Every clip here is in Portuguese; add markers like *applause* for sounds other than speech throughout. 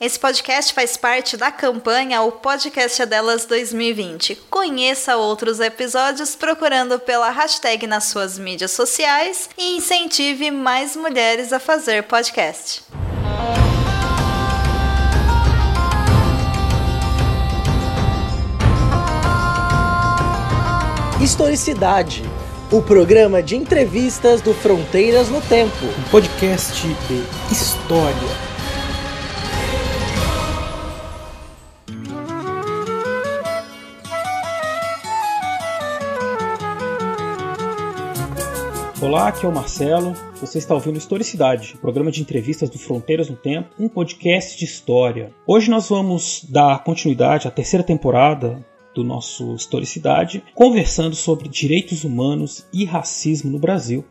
Esse podcast faz parte da campanha O Podcast é Delas 2020. Conheça outros episódios procurando pela hashtag nas suas mídias sociais e incentive mais mulheres a fazer podcast. Historicidade, o programa de entrevistas do Fronteiras no Tempo. Um podcast de história. Olá, aqui é o Marcelo. Você está ouvindo Historicidade, programa de entrevistas do Fronteiras no Tempo, um podcast de história. Hoje nós vamos dar continuidade à terceira temporada do nosso Historicidade, conversando sobre direitos humanos e racismo no Brasil,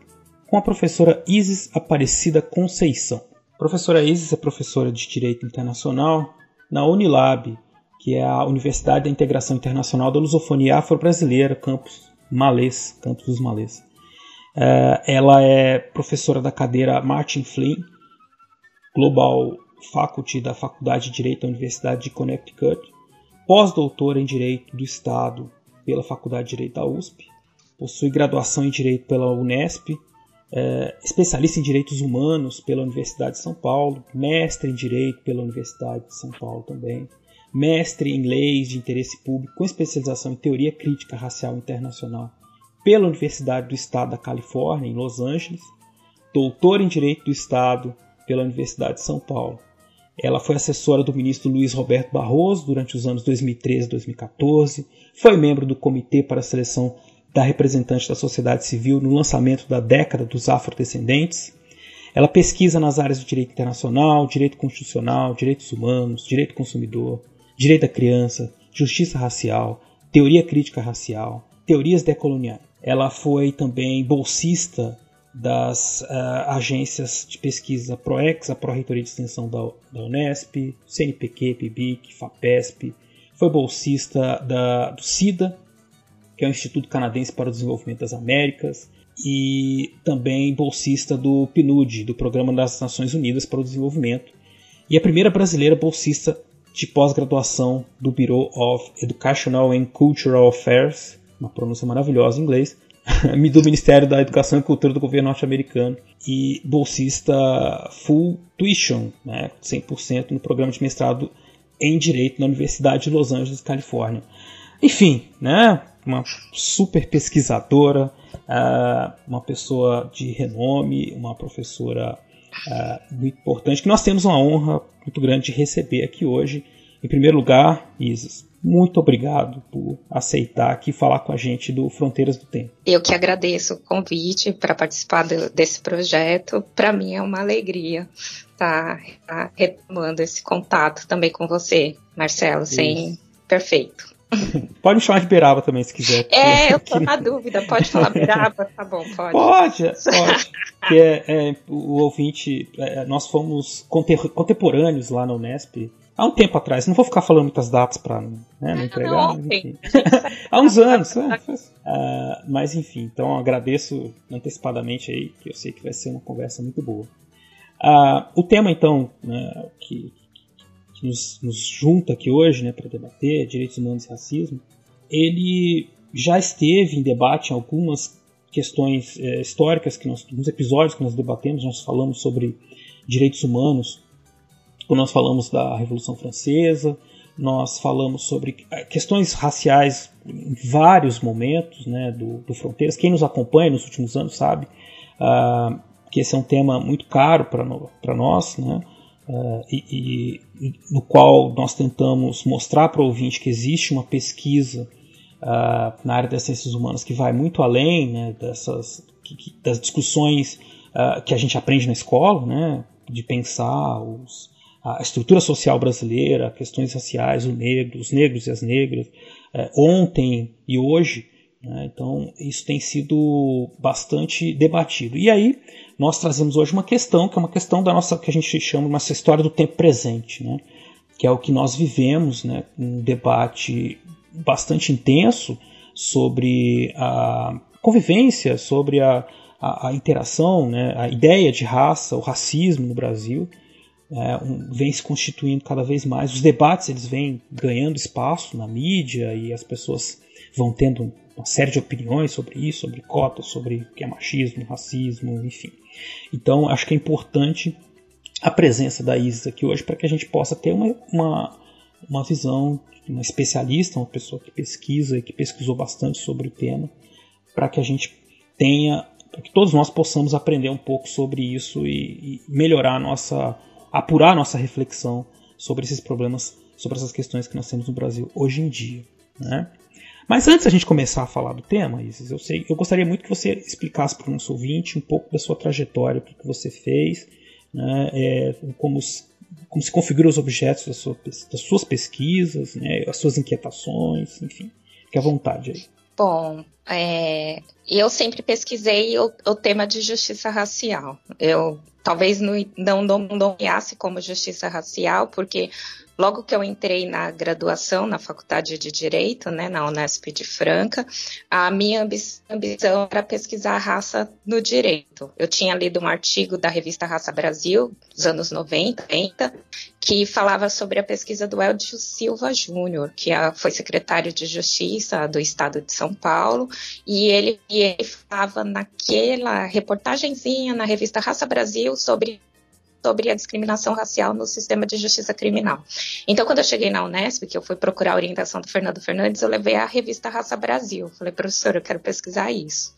com a professora Isis Aparecida Conceição. A professora Isis é professora de Direito Internacional na Unilab, que é a Universidade da Integração Internacional da Lusofonia Afro-Brasileira, campus Malês, campus dos Malês. É, ela é professora da cadeira Martin Flynn, Global Faculty da Faculdade de Direito da Universidade de Connecticut, pós-doutora em Direito do Estado pela Faculdade de Direito da USP, possui graduação em Direito pela Unesp, é, especialista em Direitos Humanos pela Universidade de São Paulo, mestre em Direito pela Universidade de São Paulo também, mestre em Leis de Interesse Público com especialização em Teoria Crítica Racial Internacional pela Universidade do Estado da Califórnia, em Los Angeles, doutora em Direito do Estado pela Universidade de São Paulo. Ela foi assessora do ministro Luiz Roberto Barroso durante os anos 2013 e 2014, foi membro do Comitê para a Seleção da Representante da Sociedade Civil no lançamento da Década dos Afrodescendentes. Ela pesquisa nas áreas de direito internacional, direito constitucional, direitos humanos, direito consumidor, direito da criança, justiça racial, teoria crítica racial, teorias decoloniais. Ela foi também bolsista das uh, agências de pesquisa ProEx, a Pró-Reitoria de Extensão da, da, Unesp, CNPq, PIBIC, FAPESP. Foi bolsista da, do CIDA, que é o Instituto Canadense para o Desenvolvimento das Américas, e também bolsista do PNUD, do Programa das Nações Unidas para o Desenvolvimento, e a primeira brasileira bolsista de pós-graduação do Bureau of Educational and Cultural Affairs, uma pronúncia maravilhosa em inglês, *laughs* do Ministério da Educação e Cultura do governo norte-americano e bolsista full tuition, né, 100% no programa de mestrado em Direito na Universidade de Los Angeles, Califórnia. Enfim, né, uma super pesquisadora, uh, uma pessoa de renome, uma professora uh, muito importante, que nós temos uma honra muito grande de receber aqui hoje. Em primeiro lugar, Isis, muito obrigado por aceitar aqui falar com a gente do Fronteiras do Tempo. Eu que agradeço o convite para participar do, desse projeto. Para mim é uma alegria estar tá, retomando esse contato também com você, Marcelo. Sem perfeito. *laughs* Pode me chamar de Beraba também, se quiser. É, eu tô na dúvida. Pode falar *laughs* Beraba? Tá bom, pode. Pode, *laughs* pode. é, é, o ouvinte, é, nós fomos contemporâneos lá na Unesp há um tempo atrás. Não vou ficar falando muitas datas para né, não entregar. Não, *laughs* há uns *laughs* anos. uh, mas enfim, então agradeço antecipadamente aí, que eu sei que vai ser uma conversa muito boa. Uh, o tema então né, que, que nos, nos, junta aqui hoje né, para debater direitos humanos e racismo, ele já esteve em debate em algumas questões é, históricas que nós, nos episódios que nós debatemos, nós falamos sobre direitos humanos nós falamos da Revolução Francesa, nós falamos sobre questões raciais em vários momentos né, do, do Fronteiras. Quem nos acompanha nos últimos anos sabe uh, que esse é um tema muito caro para nós, né, uh, e, e, no qual nós tentamos mostrar para o ouvinte que existe uma pesquisa uh, na área das ciências humanas que vai muito além né, dessas, que, que, das discussões que a gente aprende na escola, né, de pensar os, a estrutura social brasileira, questões raciais, o negro, os negros e as negras, é, ontem e hoje. Né? Então, isso tem sido bastante debatido. E aí, nós trazemos hoje uma questão, que é uma questão da nossa, que a gente chama de uma história do tempo presente, né? que é o que nós vivemos, né? um debate bastante intenso sobre a convivência, sobre a, a, a interação, né? a ideia de raça, o racismo no Brasil é, um, vem se constituindo cada vez mais. Os debates eles vêm ganhando espaço na mídia e as pessoas vão tendo uma série de opiniões sobre isso, sobre cotas, sobre o que é machismo, racismo, enfim. Então acho que é importante a presença da Isis aqui hoje para que a gente possa ter uma, uma, uma visão uma especialista, uma pessoa que pesquisa e que pesquisou bastante sobre o tema, para que a gente tenha, para que todos nós possamos aprender um pouco sobre isso e, e melhorar a nossa apurar nossa reflexão sobre esses problemas, sobre essas questões que nós temos no Brasil hoje em dia. Né? Mas antes da gente começar a falar do tema, Isis, eu, sei, eu gostaria muito que você explicasse para o nosso ouvinte um pouco da sua trajetória, o que, que você fez, né, é, como, como, se configuram os objetos das, sua, das suas pesquisas, né, as suas inquietações, enfim. Fique à vontade aí. Bom, é, eu sempre pesquisei o, o, tema de justiça racial. Eu talvez não, nomeasse como justiça racial, porque logo que eu entrei na graduação na Faculdade de Direito, né, na Unesp de Franca, a minha ambição era pesquisar a raça no direito. Eu tinha lido um artigo da revista Raça Brasil, dos anos 90, 90 que falava sobre a pesquisa do Eldio Silva Júnior, que foi secretário de Justiça do Estado de São Paulo, e ele, e ele falava naquela reportagenzinha na revista Raça Brasil sobre sobre a discriminação racial no sistema de justiça criminal. Então, quando eu cheguei na Unesp, que eu fui procurar a orientação do Fernando Fernandes, eu levei a revista Raça Brasil. Falei, professor, eu quero pesquisar isso.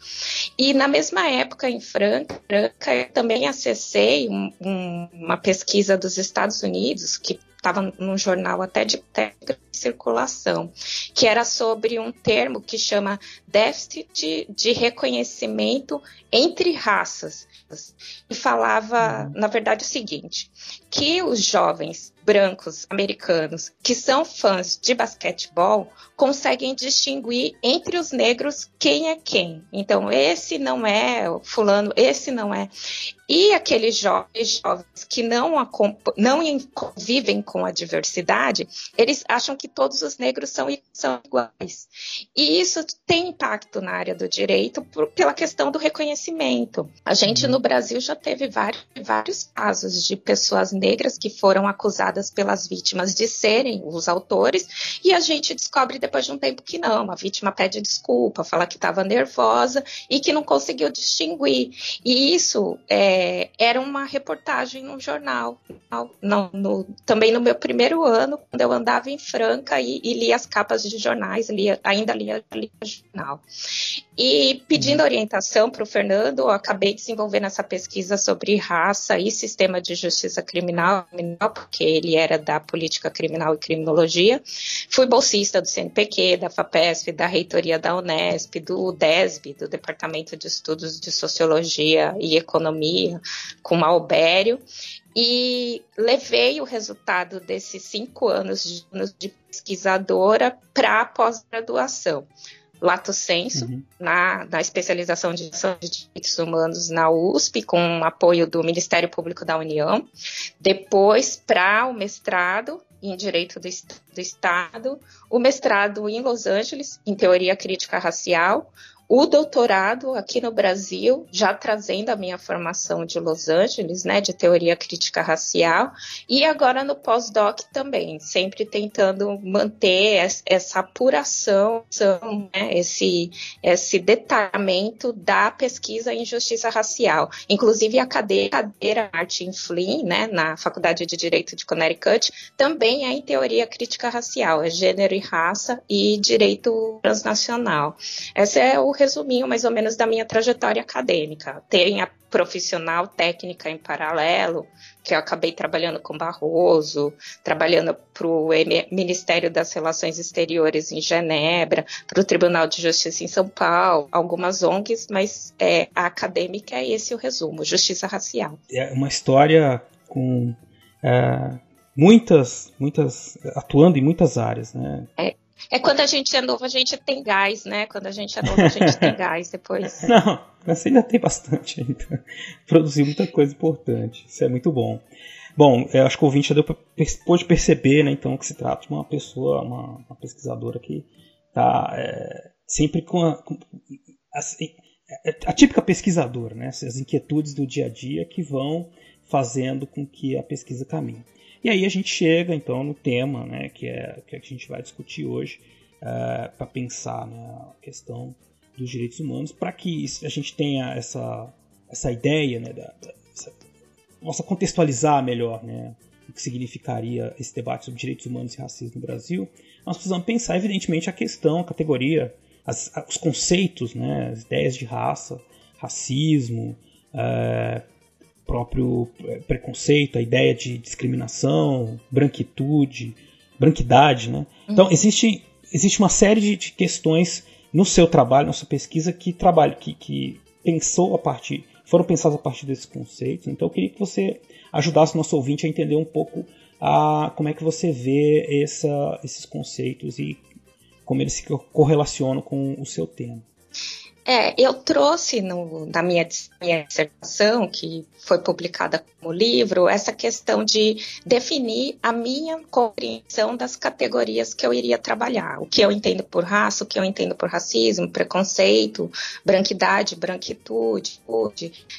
E na mesma época, em Franca, eu também acessei um, um, uma pesquisa dos Estados Unidos, que estava num jornal até de técnica circulação, que era sobre um termo que chama déficit de, reconhecimento entre raças e falava, uhum. na verdade, o seguinte: que os jovens brancos americanos que são fãs de basquetebol conseguem distinguir entre os negros quem é quem. Então, esse não é fulano, esse não é. E aqueles jovens, jovens que não, não convivem com a diversidade, eles acham que todos os negros são, são iguais. E isso tem impacto na área do direito por, pela questão do reconhecimento. A gente uhum. no Brasil já teve vários, vários casos de pessoas negras que foram acusadas pelas vítimas de serem os autores, e a gente descobre depois de um tempo que não. A vítima pede desculpa, fala que estava nervosa e que não conseguiu distinguir. E isso é, era uma reportagem no jornal. No, no, também no meu primeiro ano, quando eu andava em Franca e, e lia as capas de jornais, lia, ainda lia, lia jornal. E pedindo uhum. orientação para o Fernando, eu acabei desenvolvendo essa pesquisa sobre raça e sistema de justiça criminal, porque ele era da política criminal e criminologia. Fui bolsista do CNPq, da FAPESP, da reitoria da Unesp, do DESB, do Departamento de Estudos de Sociologia e Economia, com Malbério e levei o resultado desses cinco anos de pesquisadora para a pós-graduação lato senso, uhum. na, na especialização de direitos humanos na USP, com apoio do Ministério Público da União. Depois, para o mestrado em Direito do, do Estado, o mestrado em Los Angeles, em Teoria Crítica Racial, o doutorado aqui no Brasil, já trazendo a minha formação de Los Angeles, né, de teoria crítica racial, e agora no pós-doc também, sempre tentando manter essa apuração, né, esse, esse detalhamento da pesquisa em justiça racial. Inclusive a cadeira, Martin Flynn, né, na Faculdade de Direito de Connecticut, também é em teoria crítica racial, é gênero e raça e direito transnacional. Esse é o resuminho mais ou menos da minha trajetória acadêmica. Tem a profissional técnica em paralelo, que eu acabei trabalhando com Barroso, trabalhando para o Ministério das Relações Exteriores em Genebra, para o Tribunal de Justiça em São Paulo, algumas ONGs, mas é, a acadêmica é esse o resumo, justiça racial. É uma história com é, muitas, muitas, atuando em muitas áreas, né? É, é quando a gente é novo, a gente tem gás, né? Quando a gente é novo, a gente tem gás depois. *laughs* Não, você ainda tem bastante ainda. *laughs* Produziu muita coisa importante. Isso é muito bom. Bom, eu acho que o ouvinte já deu pra, pôde perceber, né, então, que se trata de uma pessoa, uma, uma pesquisadora que está é, sempre com a, com, assim, a, típica pesquisadora, né, as inquietudes do dia a dia que vão fazendo com que a pesquisa caminhe. E aí a gente chega então no tema né, que, é, que a gente vai discutir hoje uh, para pensar né, a questão dos direitos humanos, para que a gente tenha essa, essa ideia, né, da, da essa, nossa contextualizar melhor né, o que significaria esse debate sobre direitos humanos e racismo no Brasil, nós precisamos pensar, evidentemente, a questão, a categoria, as, os conceitos, né, as ideias de raça, racismo, é, próprio é, preconceito, a ideia de discriminação, branquitude, branquidade. Né? Então, uhum. existe, existe uma série de, de, questões no seu trabalho, na sua pesquisa, que, trabalho, que, que pensou a partir foram pensadas a partir desses conceitos. Então eu queria que você ajudasse o nosso ouvinte a entender um pouco a, como é que você vê essa, esses conceitos e como eles se correlacionam com o seu tema. É, eu trouxe no, na minha, minha dissertação, que foi publicada como livro, essa questão de definir a minha compreensão das categorias que eu iria trabalhar. O que eu entendo por raça, o que eu entendo por racismo, preconceito, branquidade, branquitude,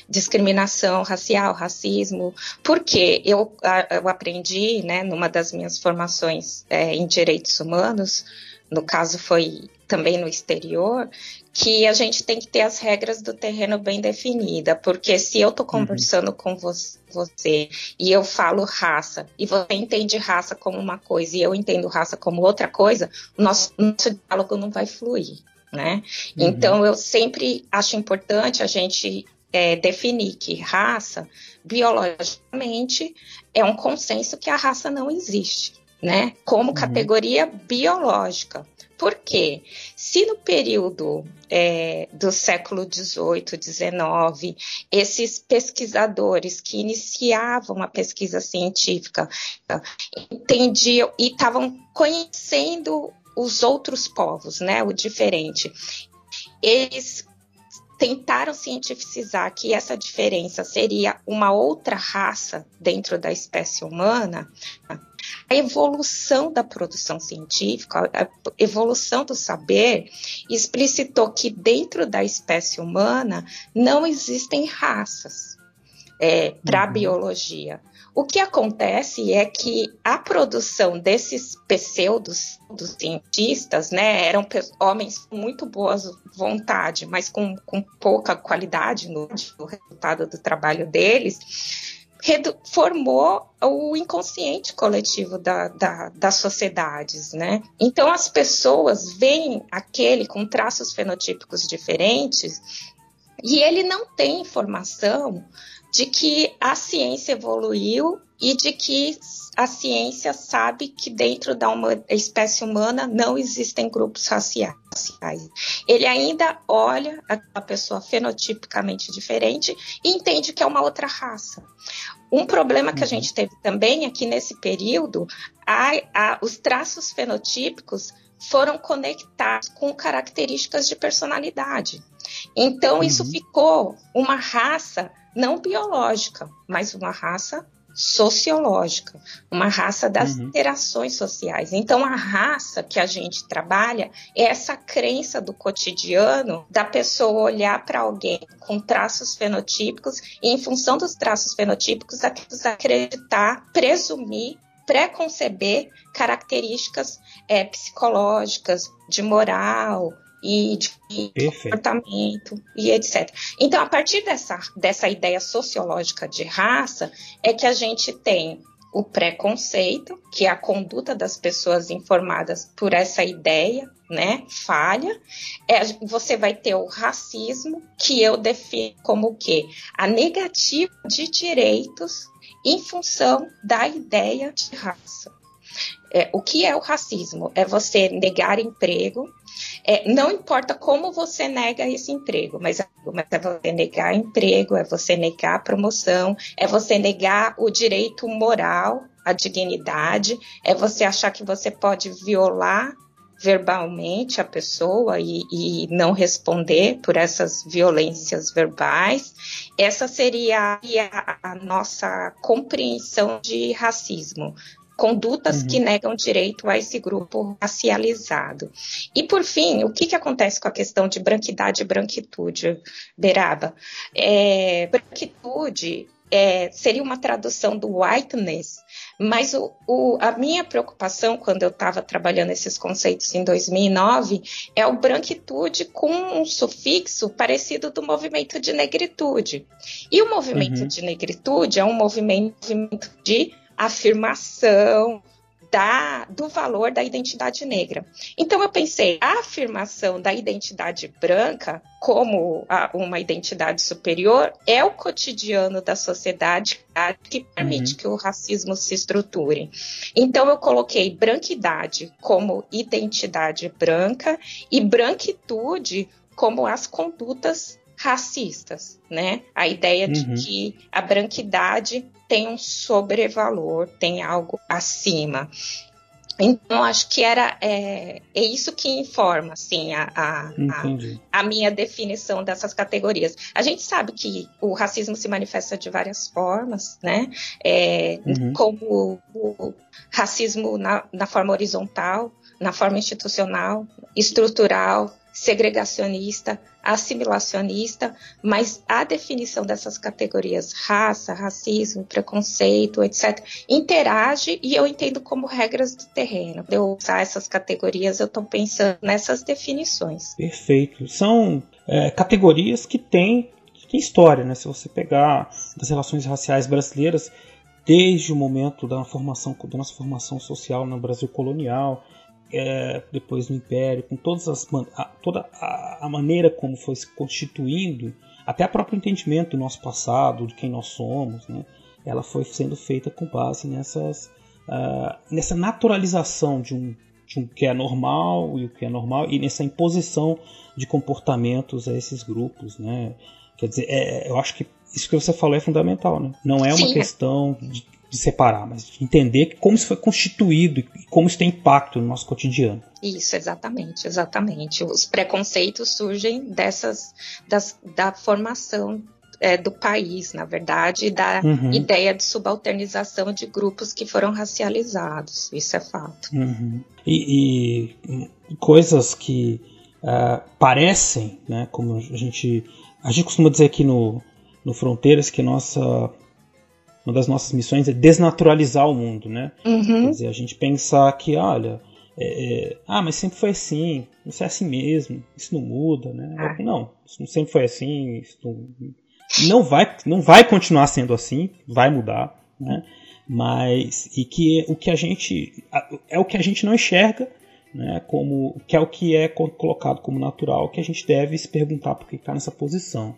discriminação racial, racismo. Porque eu, eu aprendi, né, numa das minhas formações é, em direitos humanos, no caso foi também no exterior, que a gente tem que ter as regras do terreno bem definida, porque se eu estou uhum. conversando uhum. com você e eu falo raça e você entende raça como uma coisa e eu entendo raça como outra coisa, o nosso, nosso diálogo não vai fluir, né? Uhum. Então eu sempre acho importante a gente é, definir que raça, biologicamente, é um consenso que a raça não existe, né? Como uhum. categoria biológica. Por quê? Se no período é, do século XVIII, XIX, esses pesquisadores que iniciavam a pesquisa científica entendiam e estavam conhecendo os outros povos, né, o diferente, eles tentaram cientificizar que essa diferença seria uma outra raça dentro da espécie humana, a evolução da produção científica, a evolução do saber, explicitou que dentro da espécie humana não existem raças é, para a uhum. biologia. O que acontece é que a produção desses pseudos dos cientistas, né, eram homens com muito boa vontade, mas com, com pouca qualidade no, no resultado do trabalho deles, formou o inconsciente coletivo da, da, das sociedades, né? Então as pessoas veem aquele com traços fenotípicos diferentes e ele não tem informação de que a ciência evoluiu e de que a ciência sabe que dentro da uma espécie humana não existem grupos raciais. Ele ainda olha a pessoa fenotipicamente diferente e entende que é uma outra raça. Um problema que a uhum. gente teve também é que nesse período a, a, os traços fenotípicos foram conectados com características de personalidade. Então, uhum. isso ficou uma raça não biológica, mas uma raça sociológica, uma raça das uhum. interações sociais. Então, a raça que a gente trabalha é essa crença do cotidiano da pessoa olhar para alguém com traços fenotípicos e, em função dos traços fenotípicos, acreditar, presumir preconceber características é, psicológicas, de moral, e de comportamento e etc. Então, a partir dessa, dessa ideia sociológica de raça, é que a gente tem o preconceito, que é a conduta das pessoas informadas por essa ideia, né, falha. É, você vai ter o racismo, que eu defino como o quê? A negativa de direitos em função da ideia de raça. É, o que é o racismo? É você negar emprego, é, não importa como você nega esse emprego, mas, mas é você negar emprego, é você negar promoção, é você negar o direito moral, a dignidade, é você achar que você pode violar verbalmente a pessoa e, e, não responder por essas violências verbais. Essa seria a, a nossa compreensão de racismo condutas uhum. que negam direito a esse grupo racializado. E, por fim, o que, que acontece com a questão de branquidade e branquitude, Beraba? É, branquitude é, seria uma tradução do whiteness, mas o, o, a minha preocupação quando eu estava trabalhando esses conceitos em 2009 é o branquitude com um sufixo parecido do movimento de negritude. E o movimento uhum. de negritude é um movimento de afirmação, da, do valor da identidade negra. Então eu pensei, a afirmação da identidade branca como a, uma identidade superior é o cotidiano da sociedade que permite uhum. que o racismo se estruture. Então eu coloquei branquidade como identidade branca e branquitude como as condutas racistas, né? A ideia uhum. de que a branquidade tem um sobrevalor, tem algo acima. Então, acho que era é, é isso que informa assim, a, a, a, a, minha definição dessas categorias. A gente sabe que o racismo se manifesta de várias formas, né? É, uhum. Como o racismo na, na forma horizontal, na forma institucional, estrutural, segregacionista, assimilacionista, mas a definição dessas categorias, raça, racismo, preconceito, etc., interage e eu entendo como regras do terreno. Eu usar essas categorias, eu estou pensando nessas definições. Perfeito. São é, categorias que têm, história, né? Se você pegar das relações raciais brasileiras, desde o momento da formação, da nossa formação social no Brasil colonial, é, depois no Império, com todas as, a, toda a, a, maneira como foi se constituindo, até o próprio entendimento do nosso passado, de quem nós somos, né, ela foi sendo feita com base nessas, uh, nessa naturalização de um, de um que é normal e o que é normal, e nessa imposição de comportamentos a esses grupos. Né? Quer dizer, é, eu acho que isso que você falou é fundamental. Né? Não é uma Sim. questão de de separar, mas de entender como isso foi constituído e como isso tem impacto no nosso cotidiano. Isso, exatamente, exatamente. Os preconceitos surgem dessas das, da formação é, do país, na verdade, da uhum. ideia de subalternização de grupos que foram racializados. Isso é fato. Uhum. E, e, coisas que uh, parecem, né, como a gente a gente costuma dizer aqui no, no Fronteiras que nossa uma das nossas missões é desnaturalizar o mundo, né? Uhum. Quer dizer, a gente pensar que, olha, é, é, ah, mas sempre foi assim, isso é assim mesmo, isso não muda, né? Ah. Não, isso não sempre foi assim, isso não, não, vai, não vai continuar sendo assim, vai mudar, né? Mas e que o que a gente é o que a gente não enxerga, né? Como que é o que é colocado como natural, que a gente deve se perguntar por que está nessa posição,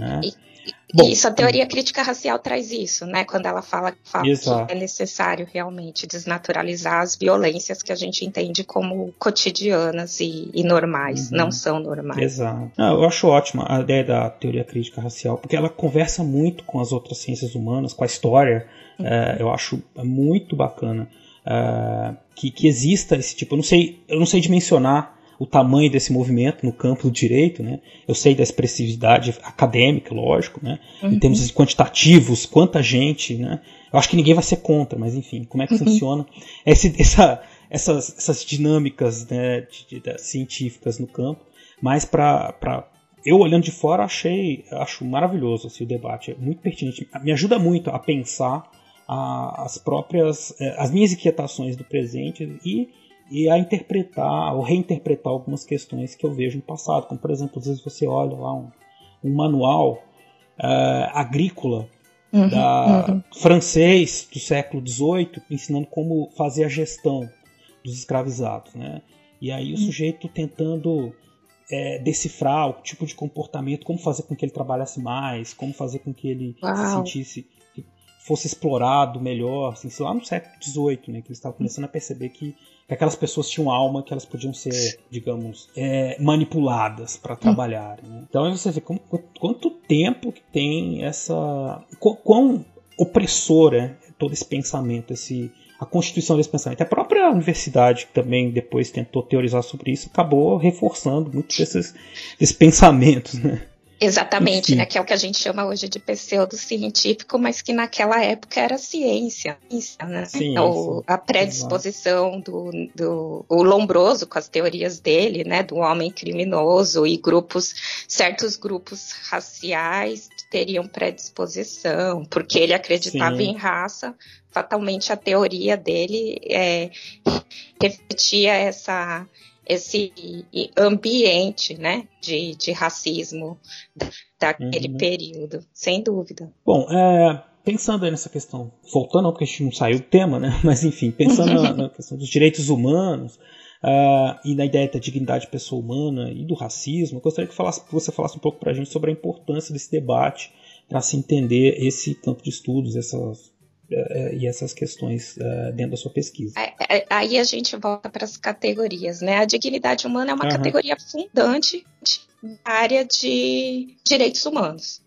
né? E Bom, isso, a teoria crítica racial traz isso, né? Quando ela fala, fala que é necessário realmente desnaturalizar as violências que a gente entende como cotidianas e, e normais, uhum. não são normais. Exato. Ah, eu acho ótima a ideia da teoria crítica racial, porque ela conversa muito com as outras ciências humanas, com a história. Uhum. É, eu acho muito bacana é, que, que exista esse tipo. Eu não sei, eu não sei dimensionar o tamanho desse movimento no campo do direito, né? Eu sei da expressividade acadêmica, lógico, né? Uhum. Em termos quantitativos, quanta gente, né? Eu acho que ninguém vai ser contra, mas enfim, como é que uhum. funciona esse, *laughs* essa, essas, essas dinâmicas né, de, de, de, científicas no campo? Mas para eu olhando de fora achei acho maravilhoso assim, o debate, é muito pertinente, me ajuda muito a pensar a, as próprias eh, as minhas inquietações do presente e e a interpretar ou reinterpretar algumas questões que eu vejo no passado, como por exemplo, às vezes você olha lá um, um manual uh, agrícola uhum, da, uhum. francês do século XVIII ensinando como fazer a gestão dos escravizados, né? E aí o uhum. sujeito tentando é, decifrar o tipo de comportamento, como fazer com que ele trabalhasse mais, como fazer com que ele Uau. se sentisse fosse explorado melhor, assim, lá no século XVIII, né, que eles estavam começando a perceber que que aquelas pessoas tinham alma, que elas podiam ser, digamos, é, manipuladas para trabalhar. Né? Então aí você vê como, quanto tempo que tem essa. quão opressor é todo esse pensamento, esse, a constituição desse pensamento. A própria universidade, que também depois tentou teorizar sobre isso, acabou reforçando muitos desses, desses pensamentos. Né? Exatamente, né? Que é o que a gente chama hoje de pseudocientífico, mas que naquela época era ciência, né? Sim, o, a predisposição do, do o Lombroso com as teorias dele, né? Do homem criminoso e grupos, certos grupos raciais teriam predisposição, porque ele acreditava Sim. em raça, fatalmente a teoria dele é, refletia essa, esse ambiente né, de, de racismo daquele uhum. período, sem dúvida. Bom, é, pensando aí nessa questão, voltando, porque a gente não saiu do tema, né? *laughs* Mas enfim, pensando na, na, questão dos direitos humanos uh, e na ideia da dignidade da pessoa humana e do racismo, eu gostaria que, falasse, você falasse um pouco para a gente sobre a importância desse debate para se entender esse campo de estudos, essas e essas questões uh, dentro da sua pesquisa. Aí a gente volta para as categorias, né? A dignidade humana é uma uhum. categoria fundante da área de direitos humanos.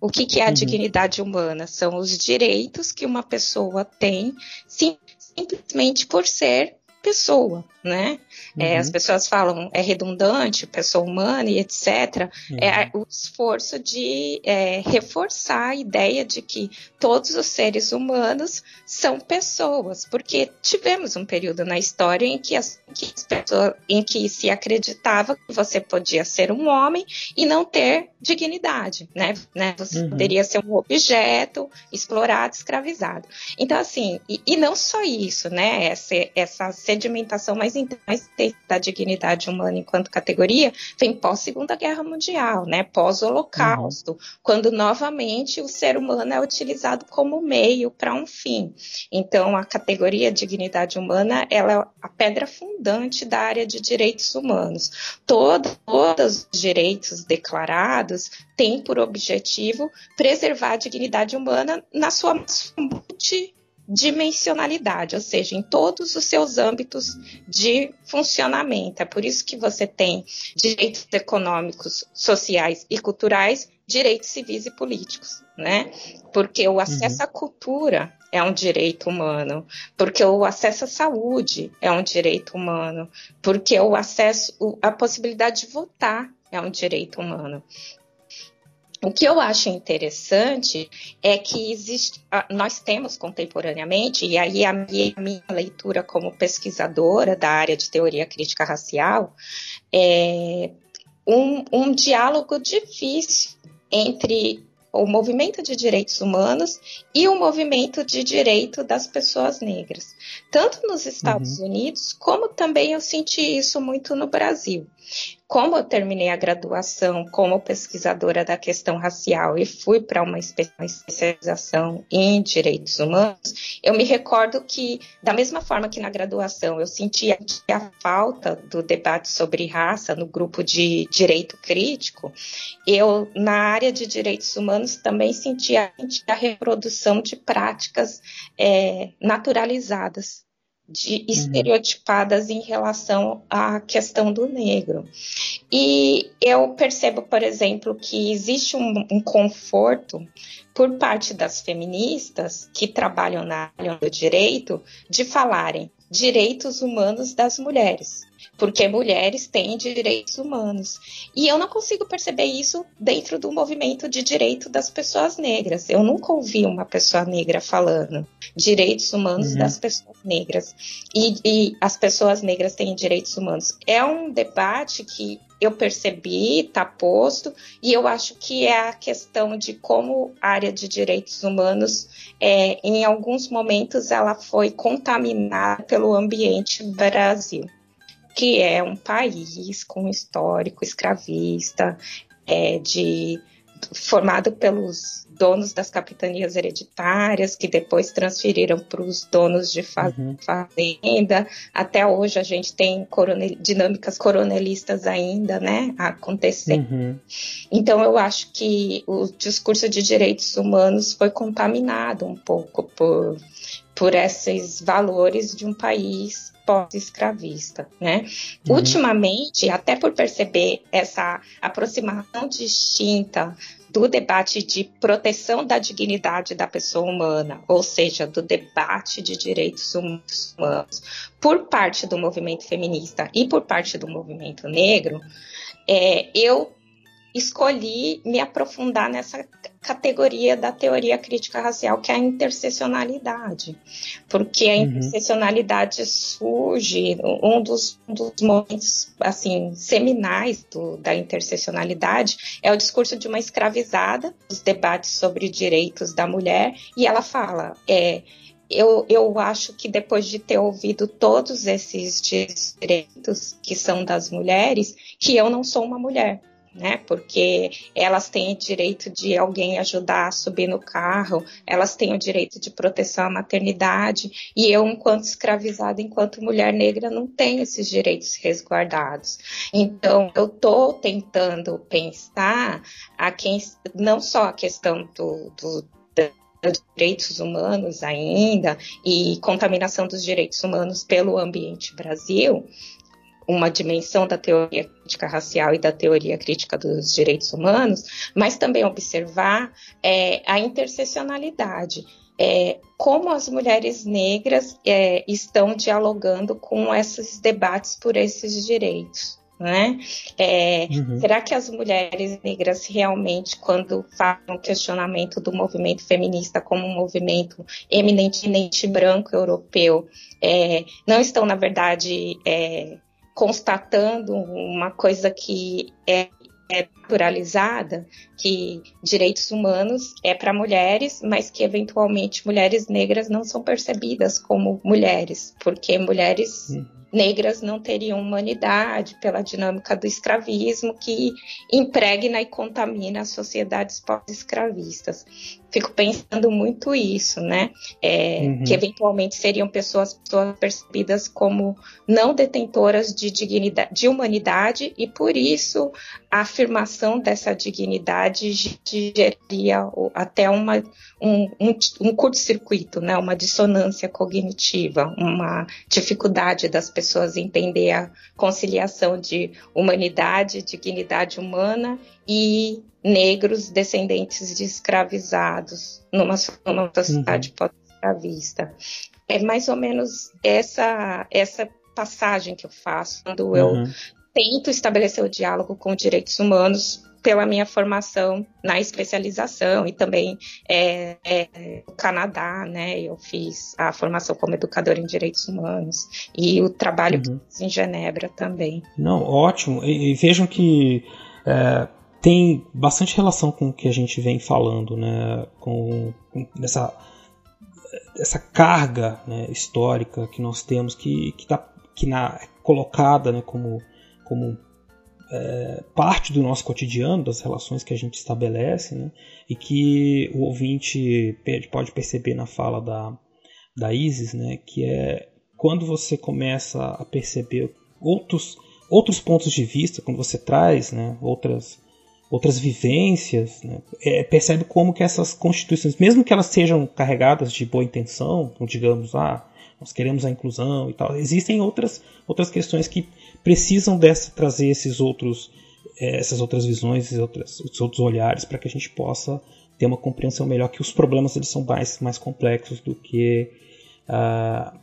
O que, que é a uhum. dignidade humana? São os direitos que uma pessoa tem sim, simplesmente por ser pessoa, né? É, uhum. É, as pessoas falam é redundante, pessoa humana e etc. Uhum. É o esforço de é, reforçar a ideia de que todos os seres humanos são pessoas, porque tivemos um período na história em que, as, que as pessoas, em que se acreditava que você podia ser um homem e não ter dignidade, né? né? Você uhum. poderia ser um objeto explorado, escravizado. Então, assim, e, e não só isso, né? Essa, essa sedimentação mais intensa da dignidade humana enquanto categoria vem pós Segunda Guerra Mundial, né? Pós Holocausto, uhum. quando novamente o ser humano é utilizado como meio para um fim. Então, a categoria dignidade humana, ela é a pedra fundante da área de direitos humanos. Todo, todos os direitos declarados têm por objetivo preservar a dignidade humana na sua multi dimensionalidade, ou seja, em todos os seus âmbitos de funcionamento. É por isso que você tem direitos econômicos, sociais e culturais, direitos civis e políticos, né? Porque o acesso uhum. à cultura é um direito humano, porque o acesso à saúde é um direito humano, porque o acesso, a possibilidade de votar é um direito humano. O que eu acho interessante é que existe, nós temos contemporaneamente, e aí a minha, minha leitura como pesquisadora da área de teoria crítica racial, é um, um diálogo difícil entre o movimento de direitos humanos e o movimento de direito das pessoas negras, tanto nos Estados uhum. Unidos como também eu senti isso muito no Brasil como eu terminei a graduação como pesquisadora da questão racial e fui para uma especialização em direitos humanos, eu me recordo que, da mesma forma que na graduação eu sentia a falta do debate sobre raça no grupo de direito crítico, eu, na área de direitos humanos, também sentia a reprodução de práticas é, naturalizadas de uhum. estereotipadas em relação à questão do negro. E eu percebo, por exemplo, que existe um, um conforto por parte das feministas que trabalham na área do direito de falarem direitos humanos das mulheres porque mulheres têm direitos humanos. E eu não consigo perceber isso dentro do movimento de direito das pessoas negras. Eu nunca ouvi uma pessoa negra falando direitos humanos uhum. das pessoas negras. E, e as pessoas negras têm direitos humanos. É um debate que eu percebi, está posto, e eu acho que é a questão de como a área de direitos humanos, é, em alguns momentos, ela foi contaminada pelo ambiente Brasil que é um país com histórico escravista, é, de formado pelos donos das capitanias hereditárias, que depois transferiram para os donos de uhum. fazenda. Até hoje a gente tem coronel, dinâmicas coronelistas ainda, né, acontecendo. Uhum. Então eu acho que o discurso de direitos humanos foi contaminado um pouco por, por esses valores de um país pós-escravista, né? Uhum. Ultimamente, até por perceber essa aproximação distinta do debate de proteção da dignidade da pessoa humana, ou seja, do debate de direitos humanos, por parte do movimento feminista e por parte do movimento negro, é, eu escolhi me aprofundar nessa categoria da teoria crítica racial, que é a interseccionalidade. Porque a uhum. interseccionalidade surge, um dos, um dos momentos assim, seminais do, da interseccionalidade é o discurso de uma escravizada, os debates sobre direitos da mulher, e ela fala. É, eu, eu acho que depois de ter ouvido todos esses direitos que são das mulheres, que eu não sou uma mulher né? Porque elas têm direito de alguém ajudar a subir no carro, elas têm o direito de proteção à maternidade, e eu, enquanto escravizada, enquanto mulher negra, não tenho esses direitos resguardados. Então, eu estou tentando pensar a quem, não só a questão do, do direitos humanos ainda e contaminação dos direitos humanos pelo ambiente Brasil, uma dimensão da teoria crítica racial e da teoria crítica dos direitos humanos, mas também observar é, a interseccionalidade. É, como as mulheres negras é, estão dialogando com esses debates por esses direitos. Né? É, uhum. Será que as mulheres negras realmente, quando fazem um questionamento do movimento feminista como um movimento eminentemente branco europeu, é, não estão, na verdade, é, constatando uma coisa que é, é naturalizada, que direitos humanos é para mulheres, mas que eventualmente mulheres negras não são percebidas como mulheres, porque mulheres uhum negras não teriam humanidade pela dinâmica do escravismo que impregna e contamina as sociedades pós-escravistas. Fico pensando muito isso, né? É, uhum. Que eventualmente seriam pessoas, pessoas percebidas como não detentoras de dignidade, de humanidade, e por isso a afirmação dessa dignidade geraria até uma, um, um, um curto-circuito, né? Uma dissonância cognitiva, uma dificuldade das pessoas entender a conciliação de humanidade, dignidade humana e negros descendentes de escravizados numa, numa sociedade uhum. pós-escravista. É mais ou menos essa, essa passagem que eu faço quando uhum. eu tento estabelecer o diálogo com direitos humanos pela minha formação na especialização e também é, é, no Canadá, né? Eu fiz a formação como educadora em direitos humanos e o trabalho uhum. em Genebra também. Não, ótimo. E, e vejam que é, tem bastante relação com o que a gente vem falando, né? Com, com essa essa carga né, histórica que nós temos que que está que na colocada né, como como é, parte do nosso cotidiano, das relações que a gente estabelece, né? e que o ouvinte pode perceber na fala da, da Isis, né? que é quando você começa a perceber outros, outros pontos de vista, quando você traz né? outras, outras vivências, né? é, percebe como que essas constituições, mesmo que elas sejam carregadas de boa intenção, digamos, ah, nós queremos a inclusão e tal. Existem outras, outras questões que precisam dessa, trazer esses outros, é, essas outras visões, esses outros, esses outros olhares para que a gente possa ter uma compreensão melhor que os problemas eles são mais, mais complexos do que uh,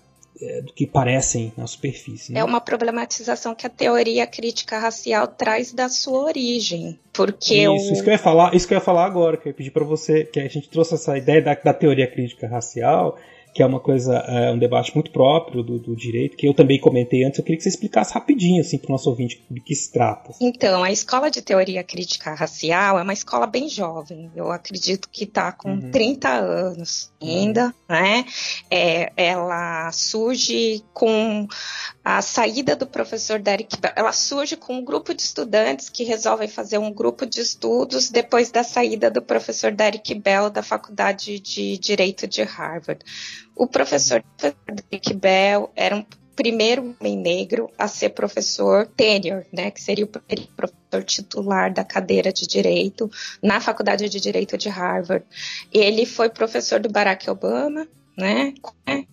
do que parecem na superfície. Né? É uma problematização que a teoria crítica racial traz da sua origem, porque isso, o... isso que eu ia falar, isso que eu ia falar agora, que eu ia pedir para você, que a gente trouxe essa ideia da, da teoria crítica racial que é uma coisa, é um debate muito próprio do, do, direito, que eu também comentei antes. Eu queria que você explicasse rapidinho, assim, para o nosso ouvinte, de que se trata. Então, a Escola de Teoria Crítica Racial é uma escola bem jovem. Eu acredito que está com uhum. 30 anos ainda, uhum. né? É, ela surge com a saída do professor Derek Bell. Ela surge com um grupo de estudantes que resolvem fazer um grupo de estudos depois da saída do professor Derek Bell da Faculdade de Direito de Harvard. O professor Dick Bell era um primeiro homem negro a ser professor tenure, né, que seria o professor titular da cadeira de direito na Faculdade de Direito de Harvard. Ele foi professor do Barack Obama, né?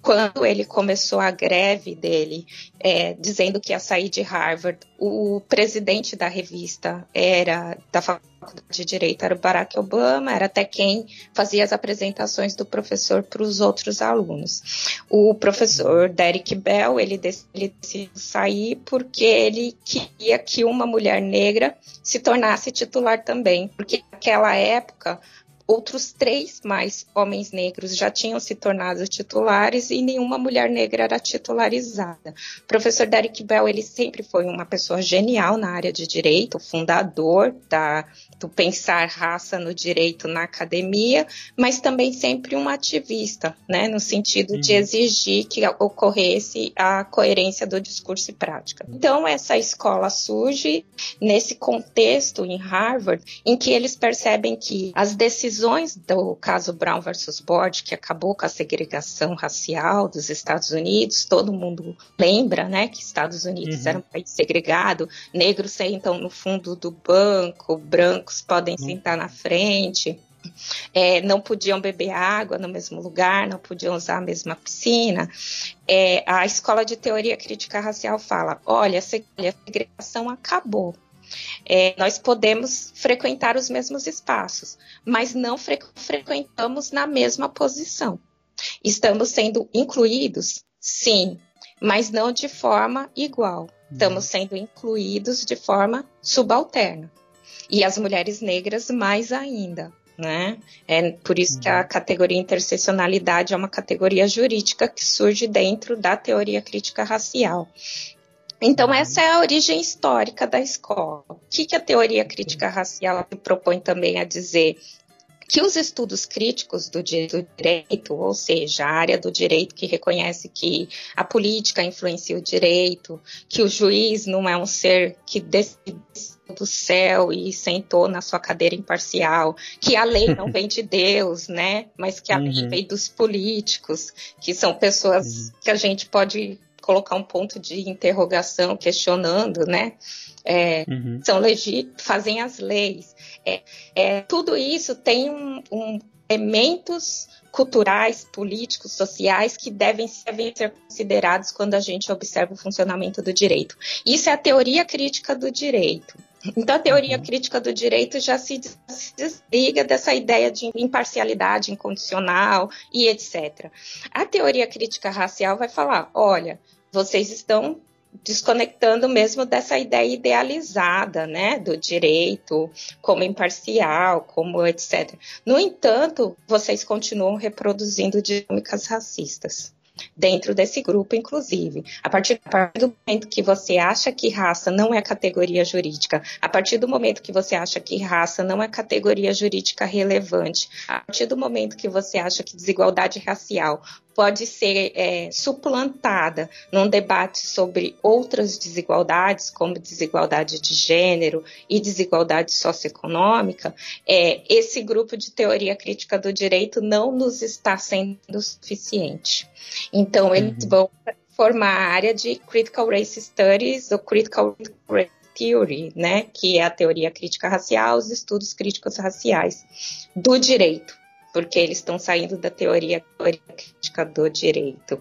Quando ele começou a greve dele, é, dizendo que ia sair de Harvard, o presidente da revista era da Faculdade de direito era o Barack Obama, era até quem fazia as apresentações do professor para os outros alunos. O professor Derek Bell, ele decidiu sair porque ele queria que uma mulher negra se tornasse titular também, porque naquela época outros três mais homens negros já tinham se tornado titulares e nenhuma mulher negra era titularizada. O professor Derek Bell, ele sempre foi uma pessoa genial na área de direito, fundador da, do pensar raça no direito na academia, mas também sempre um ativista, né, no sentido uhum. de exigir que ocorresse a coerência do discurso e prática. Então, essa escola surge nesse contexto em Harvard, em que eles percebem que as decisões decisões do caso Brown versus Board, que acabou com a segregação racial dos Estados Unidos, todo mundo lembra, né, que Estados Unidos uhum. era um país segregado, negros sentam no fundo do banco, brancos podem uhum. sentar na frente. É, não podiam beber água no mesmo lugar, não podiam usar a mesma piscina. É, a escola de teoria crítica racial fala: olha, a segregação acabou. É, nós podemos frequentar os mesmos espaços, mas não fre frequentamos na mesma posição. Estamos sendo incluídos? Sim, mas não de forma igual. Estamos sendo incluídos de forma subalterna. E as mulheres negras mais ainda. Né? É por isso que a uhum. categoria interseccionalidade é uma categoria jurídica que surge dentro da teoria crítica racial. Então, uhum. essa é a origem histórica da escola. O que, que a teoria crítica racial propõe também a dizer? que os estudos críticos do direito, ou seja, a área do direito que reconhece que a política influencia o direito, que o juiz não é um ser que decide do céu e sentou na sua cadeira imparcial, que a lei não *laughs* vem de Deus, né? Mas que a uhum. lei vem dos políticos, que são pessoas uhum. que a gente pode colocar um ponto de interrogação, questionando, né? É, uhum. São legítimos, fazem as leis. É, é, tudo isso tem um, um, elementos culturais, políticos, sociais que devem ser considerados quando a gente observa o funcionamento do direito. Isso é a teoria crítica do direito. Então, a teoria uhum. crítica do direito já se, se desliga dessa ideia de imparcialidade incondicional e etc. A teoria crítica racial vai falar: olha, vocês estão desconectando mesmo dessa ideia idealizada, né, do direito como imparcial, como etc. No entanto, vocês continuam reproduzindo dinâmicas racistas dentro desse grupo, inclusive. A partir, a partir, do momento que você acha que raça não é categoria jurídica, a partir do momento que você acha que raça não é categoria jurídica relevante, a partir do momento que você acha que desigualdade racial pode ser é, suplantada num debate sobre outras desigualdades, como desigualdade de gênero e desigualdade socioeconômica, é, esse grupo de teoria crítica do direito não nos está sendo suficiente. Então, eles uhum. vão formar a área de Critical Race Studies ou Critical Race Theory, né, que é a teoria crítica racial, os estudos críticos raciais do direito porque eles estão saindo da teoria, teoria crítica do direito.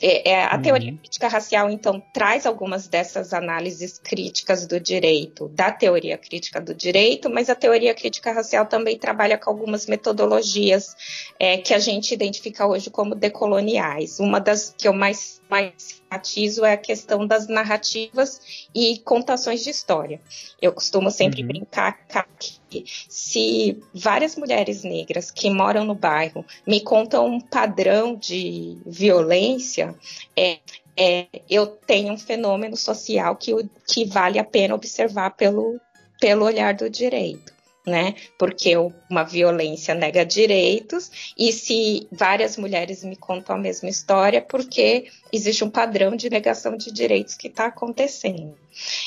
É, é, a uhum. teoria crítica racial, então, traz algumas dessas análises críticas do direito, da teoria crítica do direito, mas a teoria crítica racial também trabalha com algumas metodologias é, que a gente identifica hoje como decoloniais. Uma das que eu mais, mais enfatizo é a questão das narrativas e contações de história. Eu costumo sempre uhum. brincar que se várias mulheres negras que moram no bairro me contam um padrão de violência, é, é, eu tenho um fenômeno social que, que vale a pena observar pelo, pelo olhar do direito né? Porque uma violência nega direitos, e se várias mulheres me contam a mesma história, porque existe um padrão de negação de direitos que está acontecendo.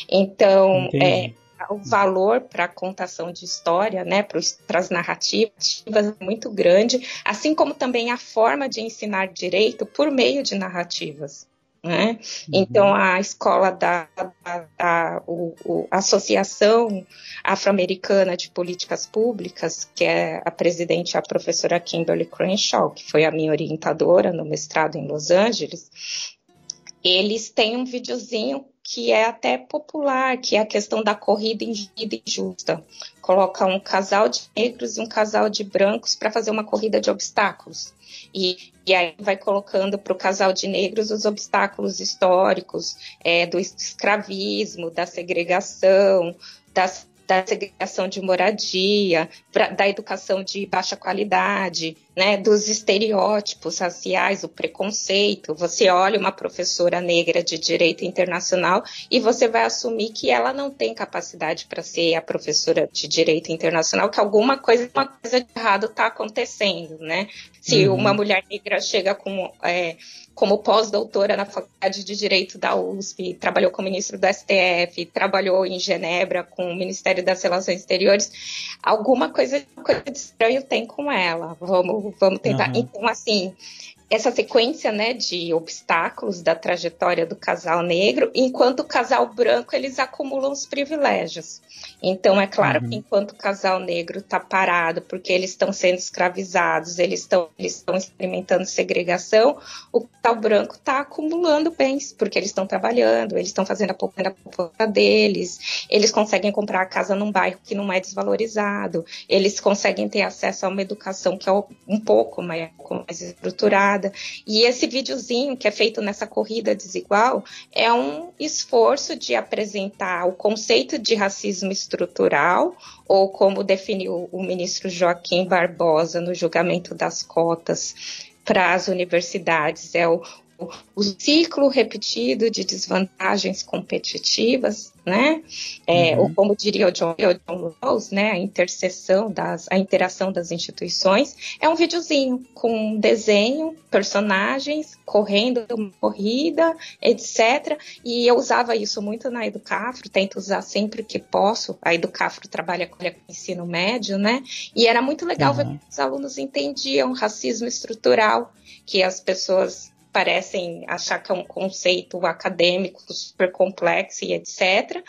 Então, é, o valor para a contação de história, né, para as narrativas, é muito grande, assim como também a forma de ensinar direito por meio de narrativas. Né? Uhum. Então, a escola da, da, da o, o, Associação Afro-Americana de Políticas Públicas, que é a presidente, a professora Kimberly Crenshaw, que foi a minha orientadora no mestrado em Los Angeles, eles têm um videozinho que é até popular, que é a questão da corrida injusta. coloca um casal de negros e um casal de brancos para fazer uma corrida de obstáculos. E, e aí vai colocando para o casal de negros os obstáculos históricos é, do escravismo, da segregação, das da segregação de moradia, pra, da educação de baixa qualidade, né, dos estereótipos raciais, o preconceito. Você olha uma professora negra de direito internacional e você vai assumir que ela não tem capacidade para ser a professora de direito internacional, que alguma coisa, uma coisa de errado está acontecendo, né? Se uhum. uma mulher negra chega com é, como pós-doutora na Faculdade de Direito da USP, trabalhou como ministro do STF, trabalhou em Genebra com o Ministério das Relações Exteriores, alguma coisa, coisa de estranho tem com ela. Vamos, vamos tentar. Uhum. Então, assim, essa sequência né, de obstáculos da trajetória do casal negro, enquanto o casal branco eles acumulam os privilégios. Então é claro uhum. que enquanto o casal negro está parado porque eles estão sendo escravizados, eles estão eles experimentando segregação, o casal branco está acumulando bens porque eles estão trabalhando, eles estão fazendo a poupança deles, eles conseguem comprar a casa num bairro que não é desvalorizado, eles conseguem ter acesso a uma educação que é um pouco mais, mais estruturada e esse videozinho que é feito nessa corrida desigual é um esforço de apresentar o conceito de racismo estrutural, ou como definiu o ministro Joaquim Barbosa no julgamento das cotas para as universidades, é o, o ciclo repetido de desvantagens competitivas, né? É, uhum. Ou como diria o John, o John Rawls, né? A interseção das, a interação das instituições é um videozinho com desenho, personagens correndo uma corrida, etc. E eu usava isso muito na Educafro, tento usar sempre que posso. A Educafro trabalha com ensino médio, né? E era muito legal uhum. ver que os alunos entendiam racismo estrutural, que as pessoas parecem achar que é um conceito acadêmico super complexo e etc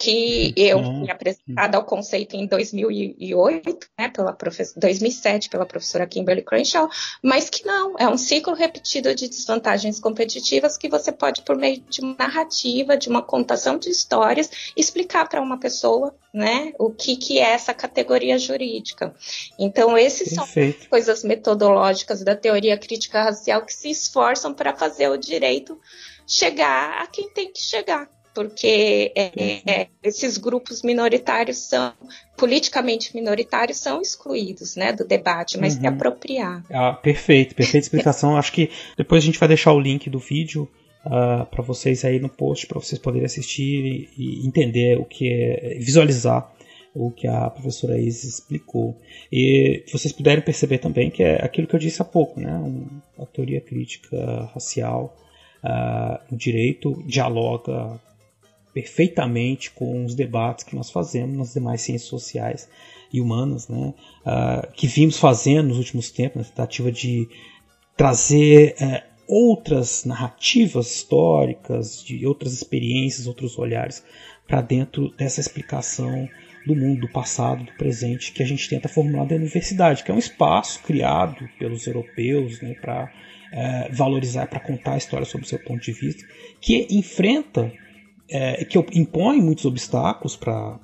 que eu uhum. fui apresentada ao conceito em 2008, né, pela 2007 pela professora Kimberly Crenshaw, mas que não, é um ciclo repetido de desvantagens competitivas que você pode, por meio de uma narrativa, de uma contação de histórias, explicar para uma pessoa, né, o que, que é essa categoria jurídica. Então, esses Perfeito. são coisas metodológicas da teoria crítica racial que se esforçam para fazer o direito chegar a quem tem que chegar porque é, é, esses grupos minoritários são politicamente minoritários são excluídos, né, do debate, mas uhum. se apropriar. Ah, perfeito, perfeita explicação. Acho que depois a gente vai deixar o link do vídeo uh, ah, para vocês aí no post para vocês poderem assistir e, e, entender o que é, visualizar o que a professora Isis explicou. E vocês puderem perceber também que é aquilo que eu disse há pouco, né, um, a teoria crítica racial Uh, o direito dialoga perfeitamente com os debates que nós fazemos nas demais ciências sociais e humanas, né, uh, que vimos fazendo nos últimos tempos, na tentativa de trazer uh, outras narrativas históricas, de outras experiências, outros olhares para dentro dessa explicação do mundo, do passado, do presente que a gente tenta formular da universidade, que é um espaço criado pelos europeus né, para uh, eh, valorizar, para contar a história sob o seu ponto de vista, que enfrenta é, que impõe muitos obstáculos para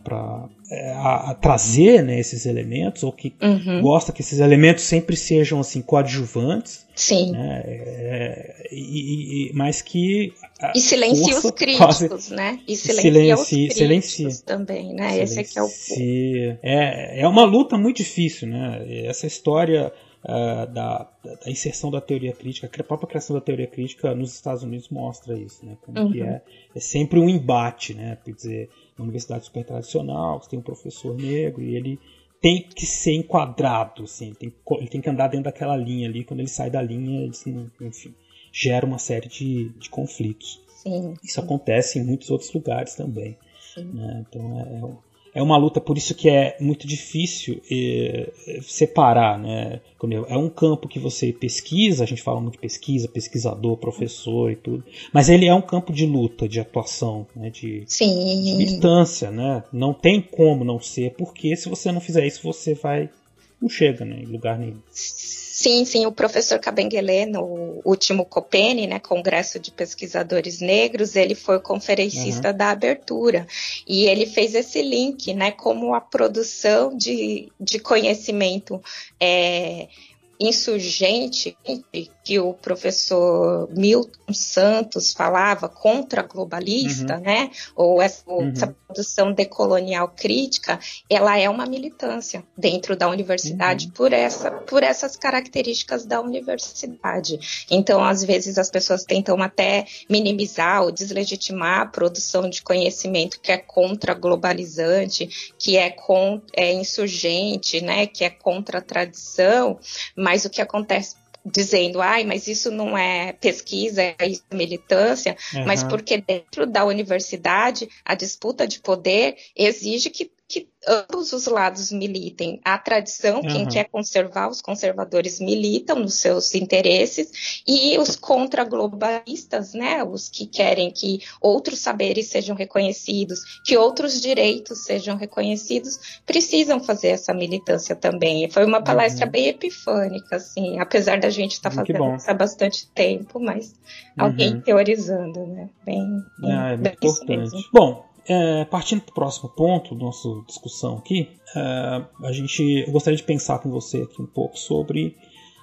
é, a, a trazer né, esses elementos, ou que uhum. gosta que esses elementos sempre sejam assim coadjuvantes. Sim. Né, é, e, e, mas que. E silencia os *laughs* críticos, quase, né? E silencia, silencia os críticos silencia, também, né? Silencia, Esse aqui é o. É, é uma luta muito difícil, né? Essa história uh, da, da, inserção da teoria crítica, a própria criação da teoria crítica nos Estados Unidos mostra isso, né? Como uhum. que é, é sempre um embate, né? Quer dizer, uma universidade super tradicional, você tem um professor negro e ele tem que ser enquadrado, assim, ele tem, ele tem que andar dentro daquela linha ali, quando ele sai da linha, ele, enfim, gera uma série de, de conflitos. Sim. Isso acontece em muitos outros lugares também. Né? Então é, é é uma luta, por isso que é muito difícil eh, separar, né? É um campo que você pesquisa, a gente fala muito de pesquisa, pesquisador, professor e tudo, mas ele é um campo de luta, de atuação, né? de, de militância, né? Não tem como não ser, porque se você não fizer isso, você vai não chega né, em lugar nenhum. Sim, sim, o professor Cabenguele, no último COPENE, né, Congresso de Pesquisadores Negros, ele foi o conferencista uhum. da abertura. E ele fez esse link, né, como a produção de, de conhecimento é, insurgente que o professor Milton Santos falava contra globalista, uhum. né? Ou essa, uhum. essa, produção decolonial crítica, ela é uma militância dentro da universidade uhum. por, essa, por essas características da universidade. Então, às vezes, as pessoas tentam até minimizar ou deslegitimar a produção de conhecimento que é contra globalizante, que é, com, é insurgente, né? Que é contra a tradição, mas o que acontece dizendo, ai, mas isso não é pesquisa, é militância, uhum. mas porque dentro da universidade a disputa de poder exige que que ambos os lados militem. A tradição, uhum. quem quer conservar, os conservadores militam nos seus interesses, e os contra-globalistas, né, os que querem que outros saberes sejam reconhecidos, que outros direitos sejam reconhecidos, precisam fazer essa militância também. Foi uma palestra uhum. bem epifânica, assim, apesar da gente estar tá fazendo isso há bastante tempo, mas uhum. alguém teorizando, né? Bem, bem, ah, é bem importante. Bom, é, partindo para o próximo ponto da nossa discussão aqui, é, a gente, eu gostaria de pensar com você aqui um pouco sobre,